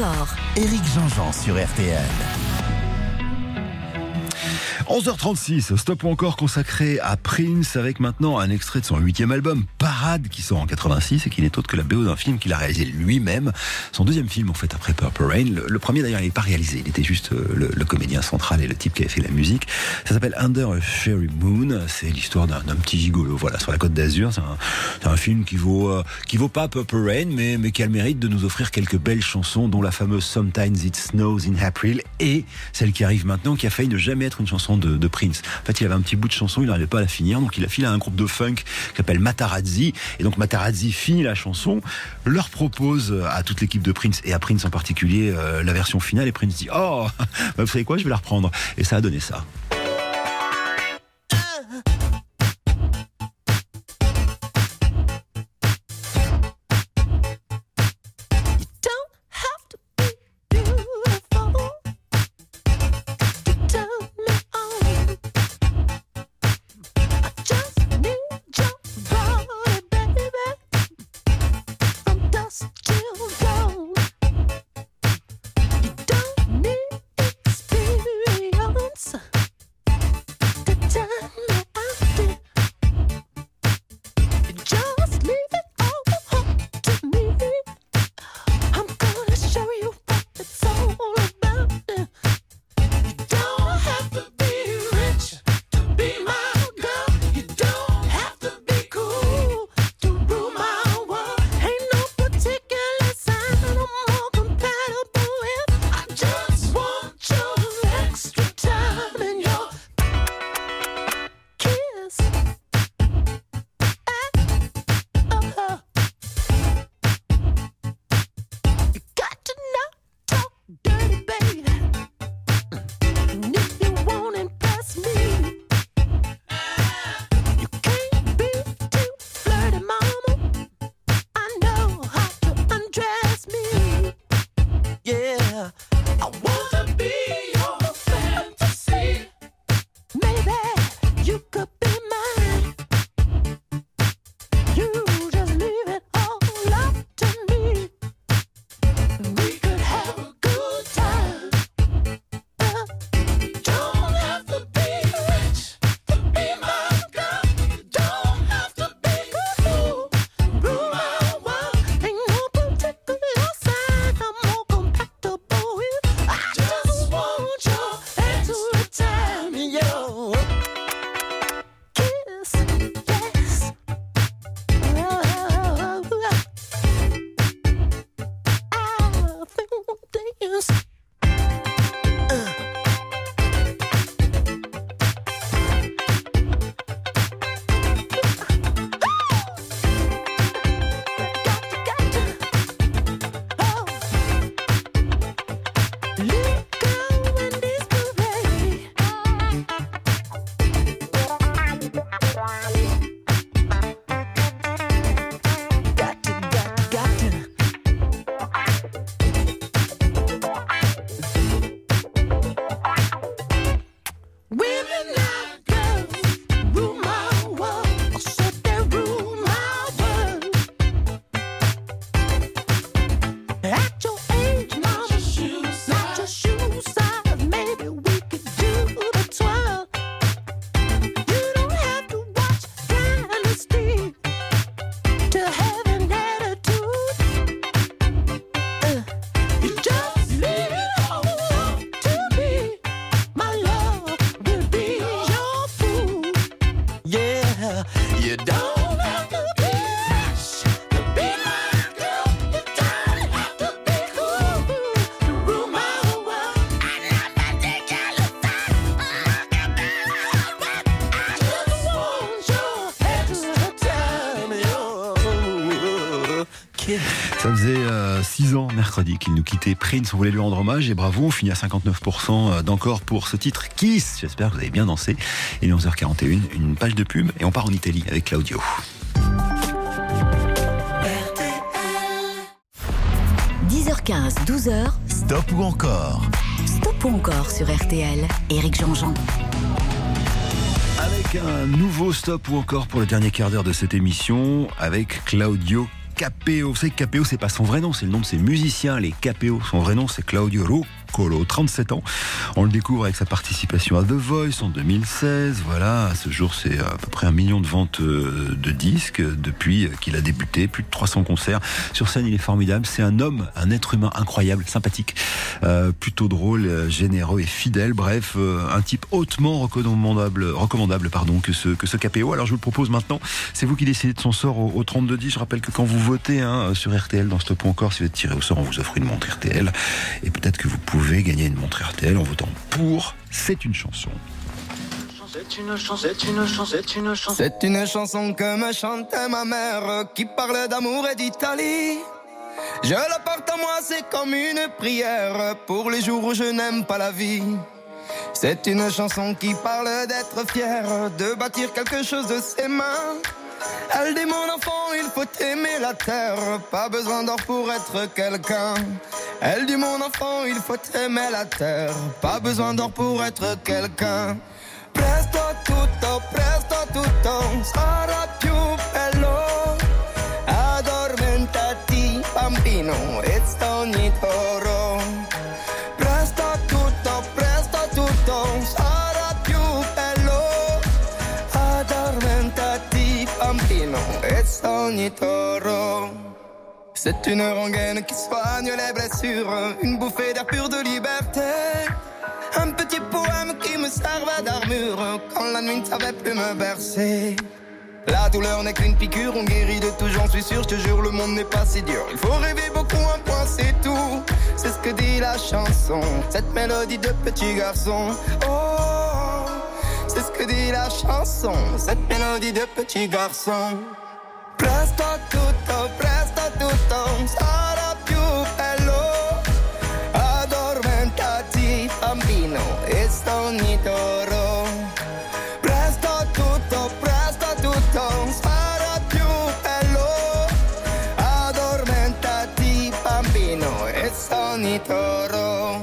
Encore Éric Jean-Jean sur RTL. 11h36, stop encore consacré à Prince avec maintenant un extrait de son huitième album, Parade, qui sort en 86 et qui n'est autre que la BO d'un film qu'il a réalisé lui-même. Son deuxième film, en fait, après Purple Rain. Le, premier, d'ailleurs, il n'est pas réalisé. Il était juste euh, le, comédien central et le type qui avait fait la musique. Ça s'appelle Under a Cherry Moon. C'est l'histoire d'un petit gigolo, voilà, sur la côte d'Azur. C'est un, film qui vaut, euh, qui vaut pas Purple Rain, mais, mais qui a le mérite de nous offrir quelques belles chansons, dont la fameuse Sometimes It Snows in April et celle qui arrive maintenant, qui a failli ne jamais être une chanson de, Prince. En fait, il avait un petit bout de chanson, il n'arrivait pas à la finir, donc il a filé à un groupe de funk qui s'appelle Matarazzi. Et donc Matarazzi finit la chanson, leur propose à toute l'équipe de Prince et à Prince en particulier euh, la version finale. Et Prince dit Oh, [laughs] bah, vous savez quoi, je vais la reprendre. Et ça a donné ça. Ça faisait 6 ans mercredi qu'il nous quittait Prince. On voulait lui rendre hommage et bravo. On finit à 59% d'encore pour ce titre Kiss. J'espère que vous avez bien dansé. Il est 11h41, une page de pub et on part en Italie avec Claudio. 10h15, 12h. Stop ou encore? Stop ou encore sur RTL. Éric Jean-Jean. Avec un nouveau stop ou encore pour le dernier quart d'heure de cette émission avec Claudio Capeo. Vous savez que Capeo, c'est pas son vrai nom, c'est le nom de ses musiciens. Les Capeo, son vrai nom, c'est Claudio Ru. Colo, 37 ans. On le découvre avec sa participation à The Voice en 2016. Voilà, à ce jour, c'est à peu près un million de ventes euh, de disques depuis qu'il a débuté, plus de 300 concerts. Sur scène, il est formidable. C'est un homme, un être humain incroyable, sympathique, euh, plutôt drôle, euh, généreux et fidèle. Bref, un type hautement recommandable, recommandable pardon, que ce, que ce KPO. Alors je vous le propose maintenant. C'est vous qui décidez de son sort au, au 3210. Je rappelle que quand vous votez hein, sur RTL dans Stop encore, si vous êtes tiré au sort, on vous offre une montre RTL. Et peut-être que vous pouvez pouvez gagner une montre RTL en votant pour C'est une chanson. C'est une chanson, c'est une chanson, c'est une chanson. C'est une chanson que me chantait ma mère qui parle d'amour et d'Italie. Je la porte à moi, c'est comme une prière pour les jours où je n'aime pas la vie. C'est une chanson qui parle d'être fier, de bâtir quelque chose de ses mains. Elle dit mon enfant, il faut aimer la terre, pas besoin d'or pour être quelqu'un. Elle dit mon enfant, il faut aimer la terre, pas besoin d'or pour être quelqu'un. Presto tutto, presto tutto, sarà più bello. Addormentati, bambino, e ogni C'est une rengaine qui soigne les blessures, une bouffée d'air pur de liberté. Un petit poème qui me servait d'armure quand la nuit ne savait plus me bercer. La douleur n'est qu'une piqûre, on guérit de tout, j'en suis sûr, je te jure, le monde n'est pas si dur. Il faut rêver beaucoup, un point, c'est tout. C'est ce que dit la chanson, cette mélodie de petit garçon. Oh, c'est ce que dit la chanson, cette mélodie de petit garçon. Presto tutto, presto tutto sarà più bello. Addormentati, bambino, e toro. Presto tutto, presto tutto sarà più bello. Addormentati, bambino, e ogni toro.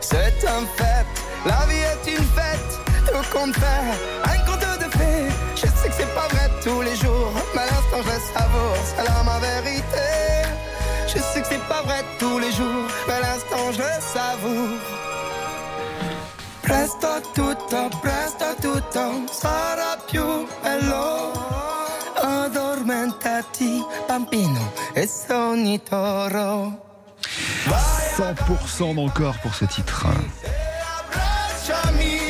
C'est un fait, la vie est une fête, tout compte savoure. Presto tutto, presto tutto sarà più bello. Addormentati, bambino, e sogni toro. 100% d'encore pour ce titre.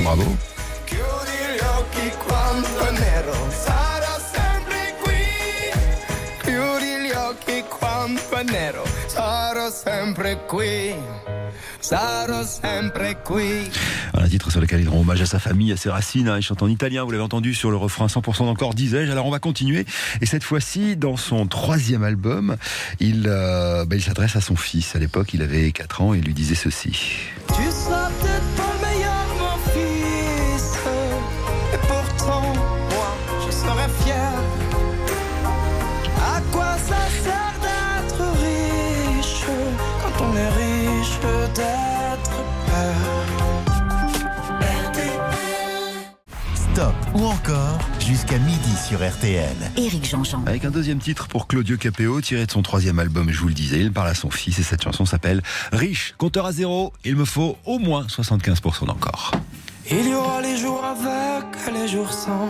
Bravo. Nero, sarò sempre qui. Sarò sempre qui. Un titre sur lequel il rend hommage à sa famille, à ses racines. hein. Il chante en italien, vous l'avez entendu sur le refrain 100% d'encore, disais-je. Alors on va continuer. Et cette fois-ci, dans son troisième album, il, euh, ben, il s'adresse à son fils. À l'époque, il avait 4 ans et il lui disait ceci. Tu Stop ou encore jusqu'à midi sur RTL. Éric Jean-Jean. Avec un deuxième titre pour Claudio Capeo, tiré de son troisième album, je vous le disais. Il parle à son fils et cette chanson s'appelle Riche, compteur à zéro. Il me faut au moins 75% d'encore. Il y aura les jours avec et les jours sans.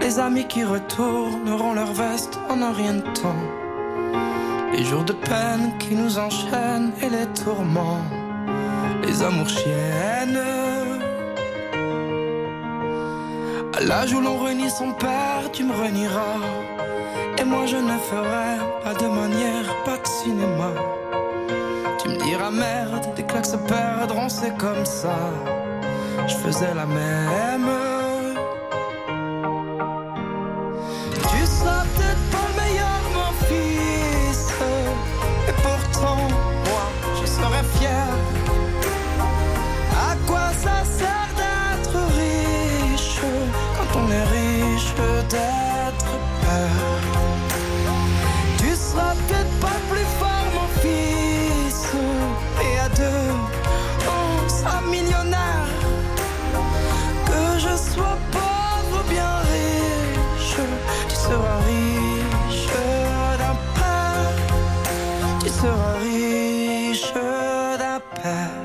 Les amis qui retourneront leur veste en un rien de temps. Les jours de peine qui nous enchaînent et les tourments. Les amours chiennes. À l'âge où l'on renie son père, tu me renieras. Et moi je ne ferai pas de manière, pas de cinéma. Tu me diras merde, des claques se perdront, c'est comme ça je faisais la même. peur. Tu seras peut-être pas plus fort, mon fils. Et à deux, on sera millionnaire. Que je sois pauvre ou bien riche, tu seras riche d'un père. Tu seras riche d'un père.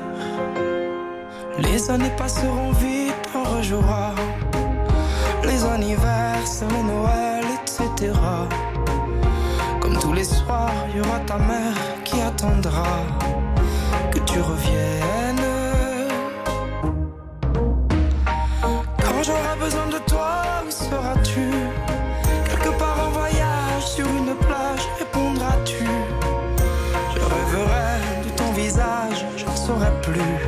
Les années passeront vite, on rejouera. Y aura ta mère qui attendra que tu reviennes. Quand j'aurai besoin de toi, où seras-tu? Quelque part en voyage, sur une plage, répondras-tu? Je rêverai de ton visage, je ne saurais plus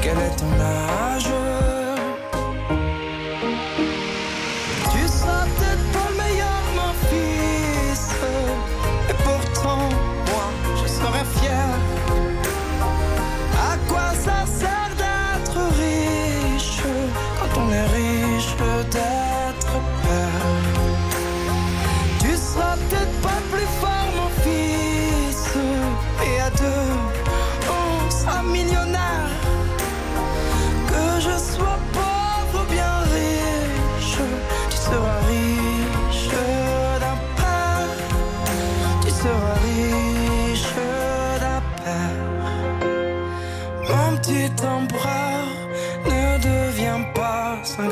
quel est ton âge.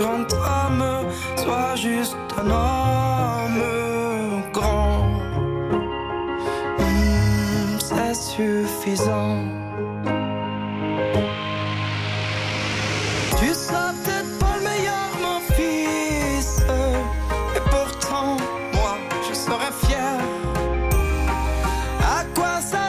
Pas un grand homme, sois juste un homme grand. Hmm, C'est suffisant. Tu seras peut-être pas le meilleur, mon fils, et pourtant, moi, je serai fier. À quoi ça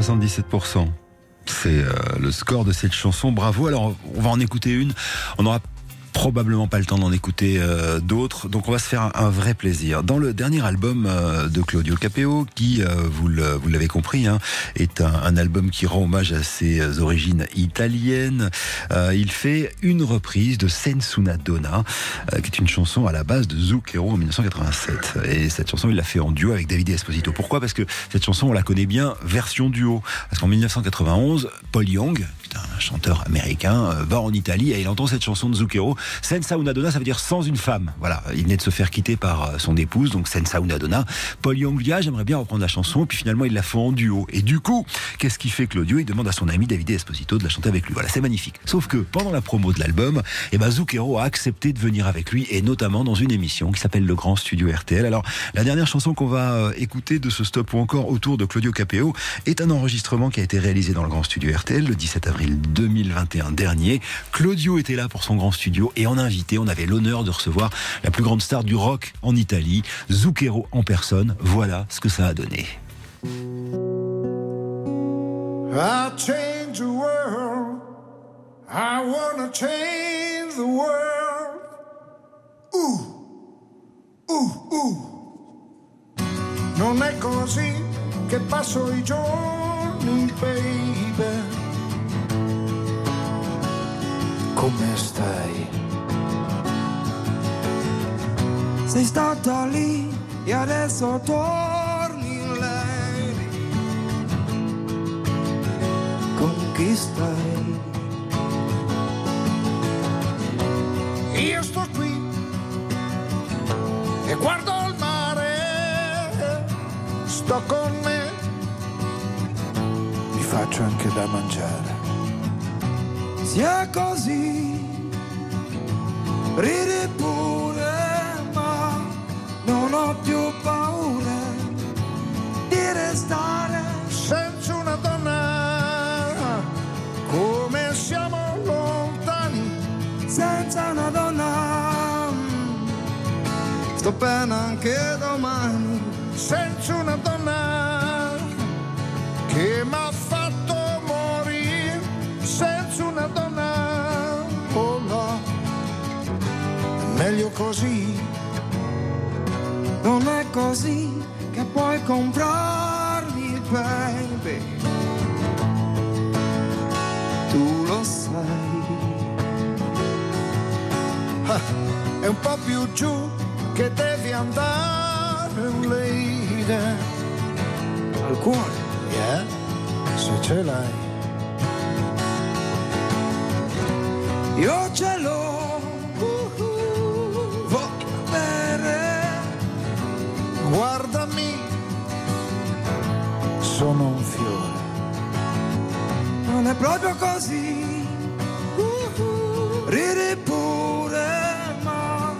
77%. C'est euh, le score de cette chanson. Bravo. Alors, on va en écouter une. On aura probablement pas le temps d'en écouter euh, d'autres, donc on va se faire un, vrai plaisir. Dans le dernier album euh, de Claudio Capeo, qui, euh, vous l'avez compris, hein, est un, album qui rend hommage à ses origines italiennes, il fait une reprise de Senza una donna, qui est une chanson à la base de Zucchero en 1987. Et cette chanson, il l'a fait en duo avec David Esposito. Pourquoi? Parce que cette chanson, on la connaît bien version duo. Parce qu'en 1991, Paul Young, un chanteur américain, va en Italie et il entend cette chanson de Zucchero. Senza una donna, ça veut dire sans une femme. Voilà, il venait de se faire quitter par euh, son épouse, donc Senza una donna. Paul Young j'aimerais bien reprendre la chanson, puis finalement il la fait en duo. Et du coup, qu'est-ce qu'il fait Claudio? Il demande à son ami David Esposito de la chanter avec lui. Voilà, c'est magnifique. Sauf que pendant la promo de l'album, eh ben, Zucchero a accepté de venir avec lui et notamment dans une émission qui s'appelle Le Grand Studio RTL. Alors, la dernière chanson qu'on va euh, écouter de ce stop ou encore autour de Claudio Capeo est un enregistrement qui a été réalisé dans le Grand Studio RTL le 17 avril 2021 dernier. Claudio était là pour son grand studio et en invité, on avait l'honneur de recevoir la plus grande star du rock en Italie, Zucchero en personne. Voilà ce que ça a donné. Come stai? Sei stata lì e adesso torni in lei. Con chi stai? Io sto qui e guardo il mare. Sto con me. Mi faccio anche da mangiare. Sia così, ridi pure, ma non ho più paura di restare senza una donna. Come siamo lontani, senza una donna. Sto bene anche domani, senza una donna che mi ha meglio così. Non è così che puoi comprarmi, il baby. Tu lo sai. Ah, è un po' più giù che devi andare, un lady. Al cuore, yeah, se ce l'hai. Io ce l'ho è proprio così, ridi pure, ma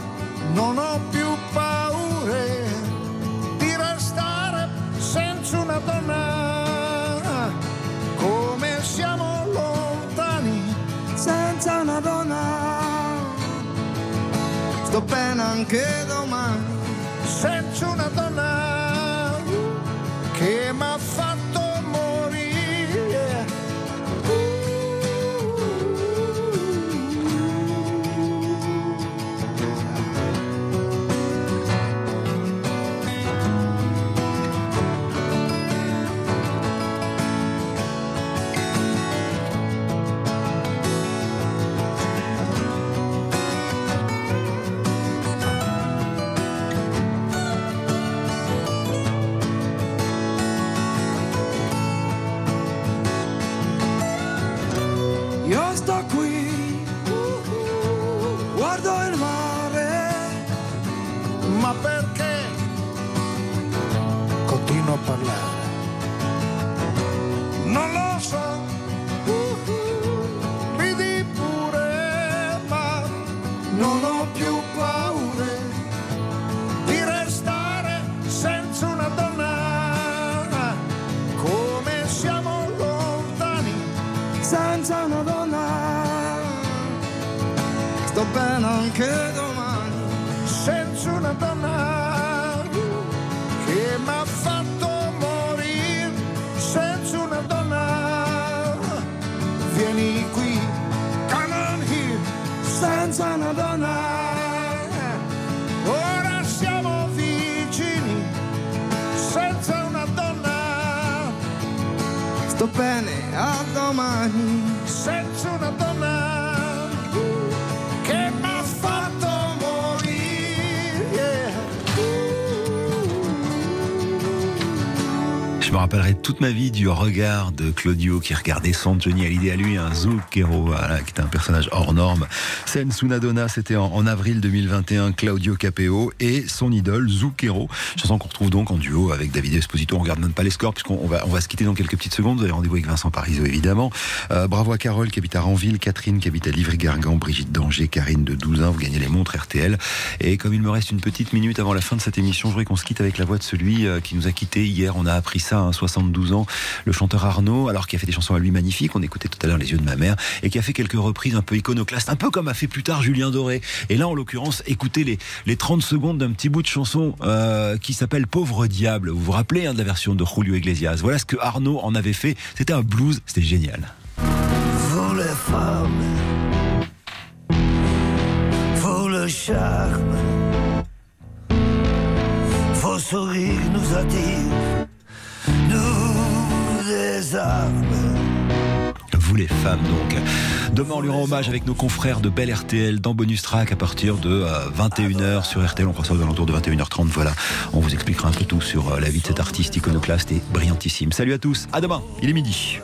Non ho più paure di restare senza una donna. Come siamo lontani, senza una donna. Sto bene anche domani. senza una donna Ma perché continuo a parlare? Non lo so. Ridi pure, ma non ho più paure di restare senza una donna. Come siamo lontani, senza una donna. Sto bene anche a domani. Rappellerai toute ma vie du regard de Claudio qui regardait son Johnny Hallyday à lui, un Zucchero, qui était un personnage hors norme. Scène Sunadonna, c'était en, avril 2021, Claudio Capeo et son idole Zucchero. Chanson qu'on retrouve donc en duo avec David Esposito. On regarde même pas les scores puisqu'on on va, on va se quitter dans quelques petites secondes. Vous avez rendez-vous avec Vincent Parisot évidemment. Euh, bravo à Carole qui habite à Ranville, Catherine qui habite à Livry-Gargan, Brigitte Danger, Karine de Douzin. Vous gagnez les montres RTL. Et comme il me reste une petite minute avant la fin de cette émission, je voudrais qu'on se quitte avec la voix de celui euh, qui nous a quittés hier. On a appris ça, hein, 72 ans, le chanteur Arnaud, alors qui a fait des chansons à lui magnifiques. On écoutait tout à l'heure Les yeux de ma mère et qui a fait quelques reprises un peu iconoclastes, un peu comme a fait plus tard Julien Doré. Et là, en l'occurrence, écoutez les, les 30 secondes d'un petit bout de chanson euh, qui s'appelle Pauvre Diable. Vous vous rappelez hein, de la version de Julio Iglesias Voilà ce que Arnaud en avait fait. C'était un blues, c'était génial. Vous les femmes, vous le charme, vos sourires nous attirent, Vous les femmes donc. Demain on lui rend hommage avec nos confrères de Belle RTL dans Bonus Track à partir de euh, 21h sur RTL. On fera ça aux alentours de 21h30. Voilà, on vous expliquera un peu tout sur euh, la vie de cet artiste iconoclaste et brillantissime. Salut à tous, à demain, il est midi.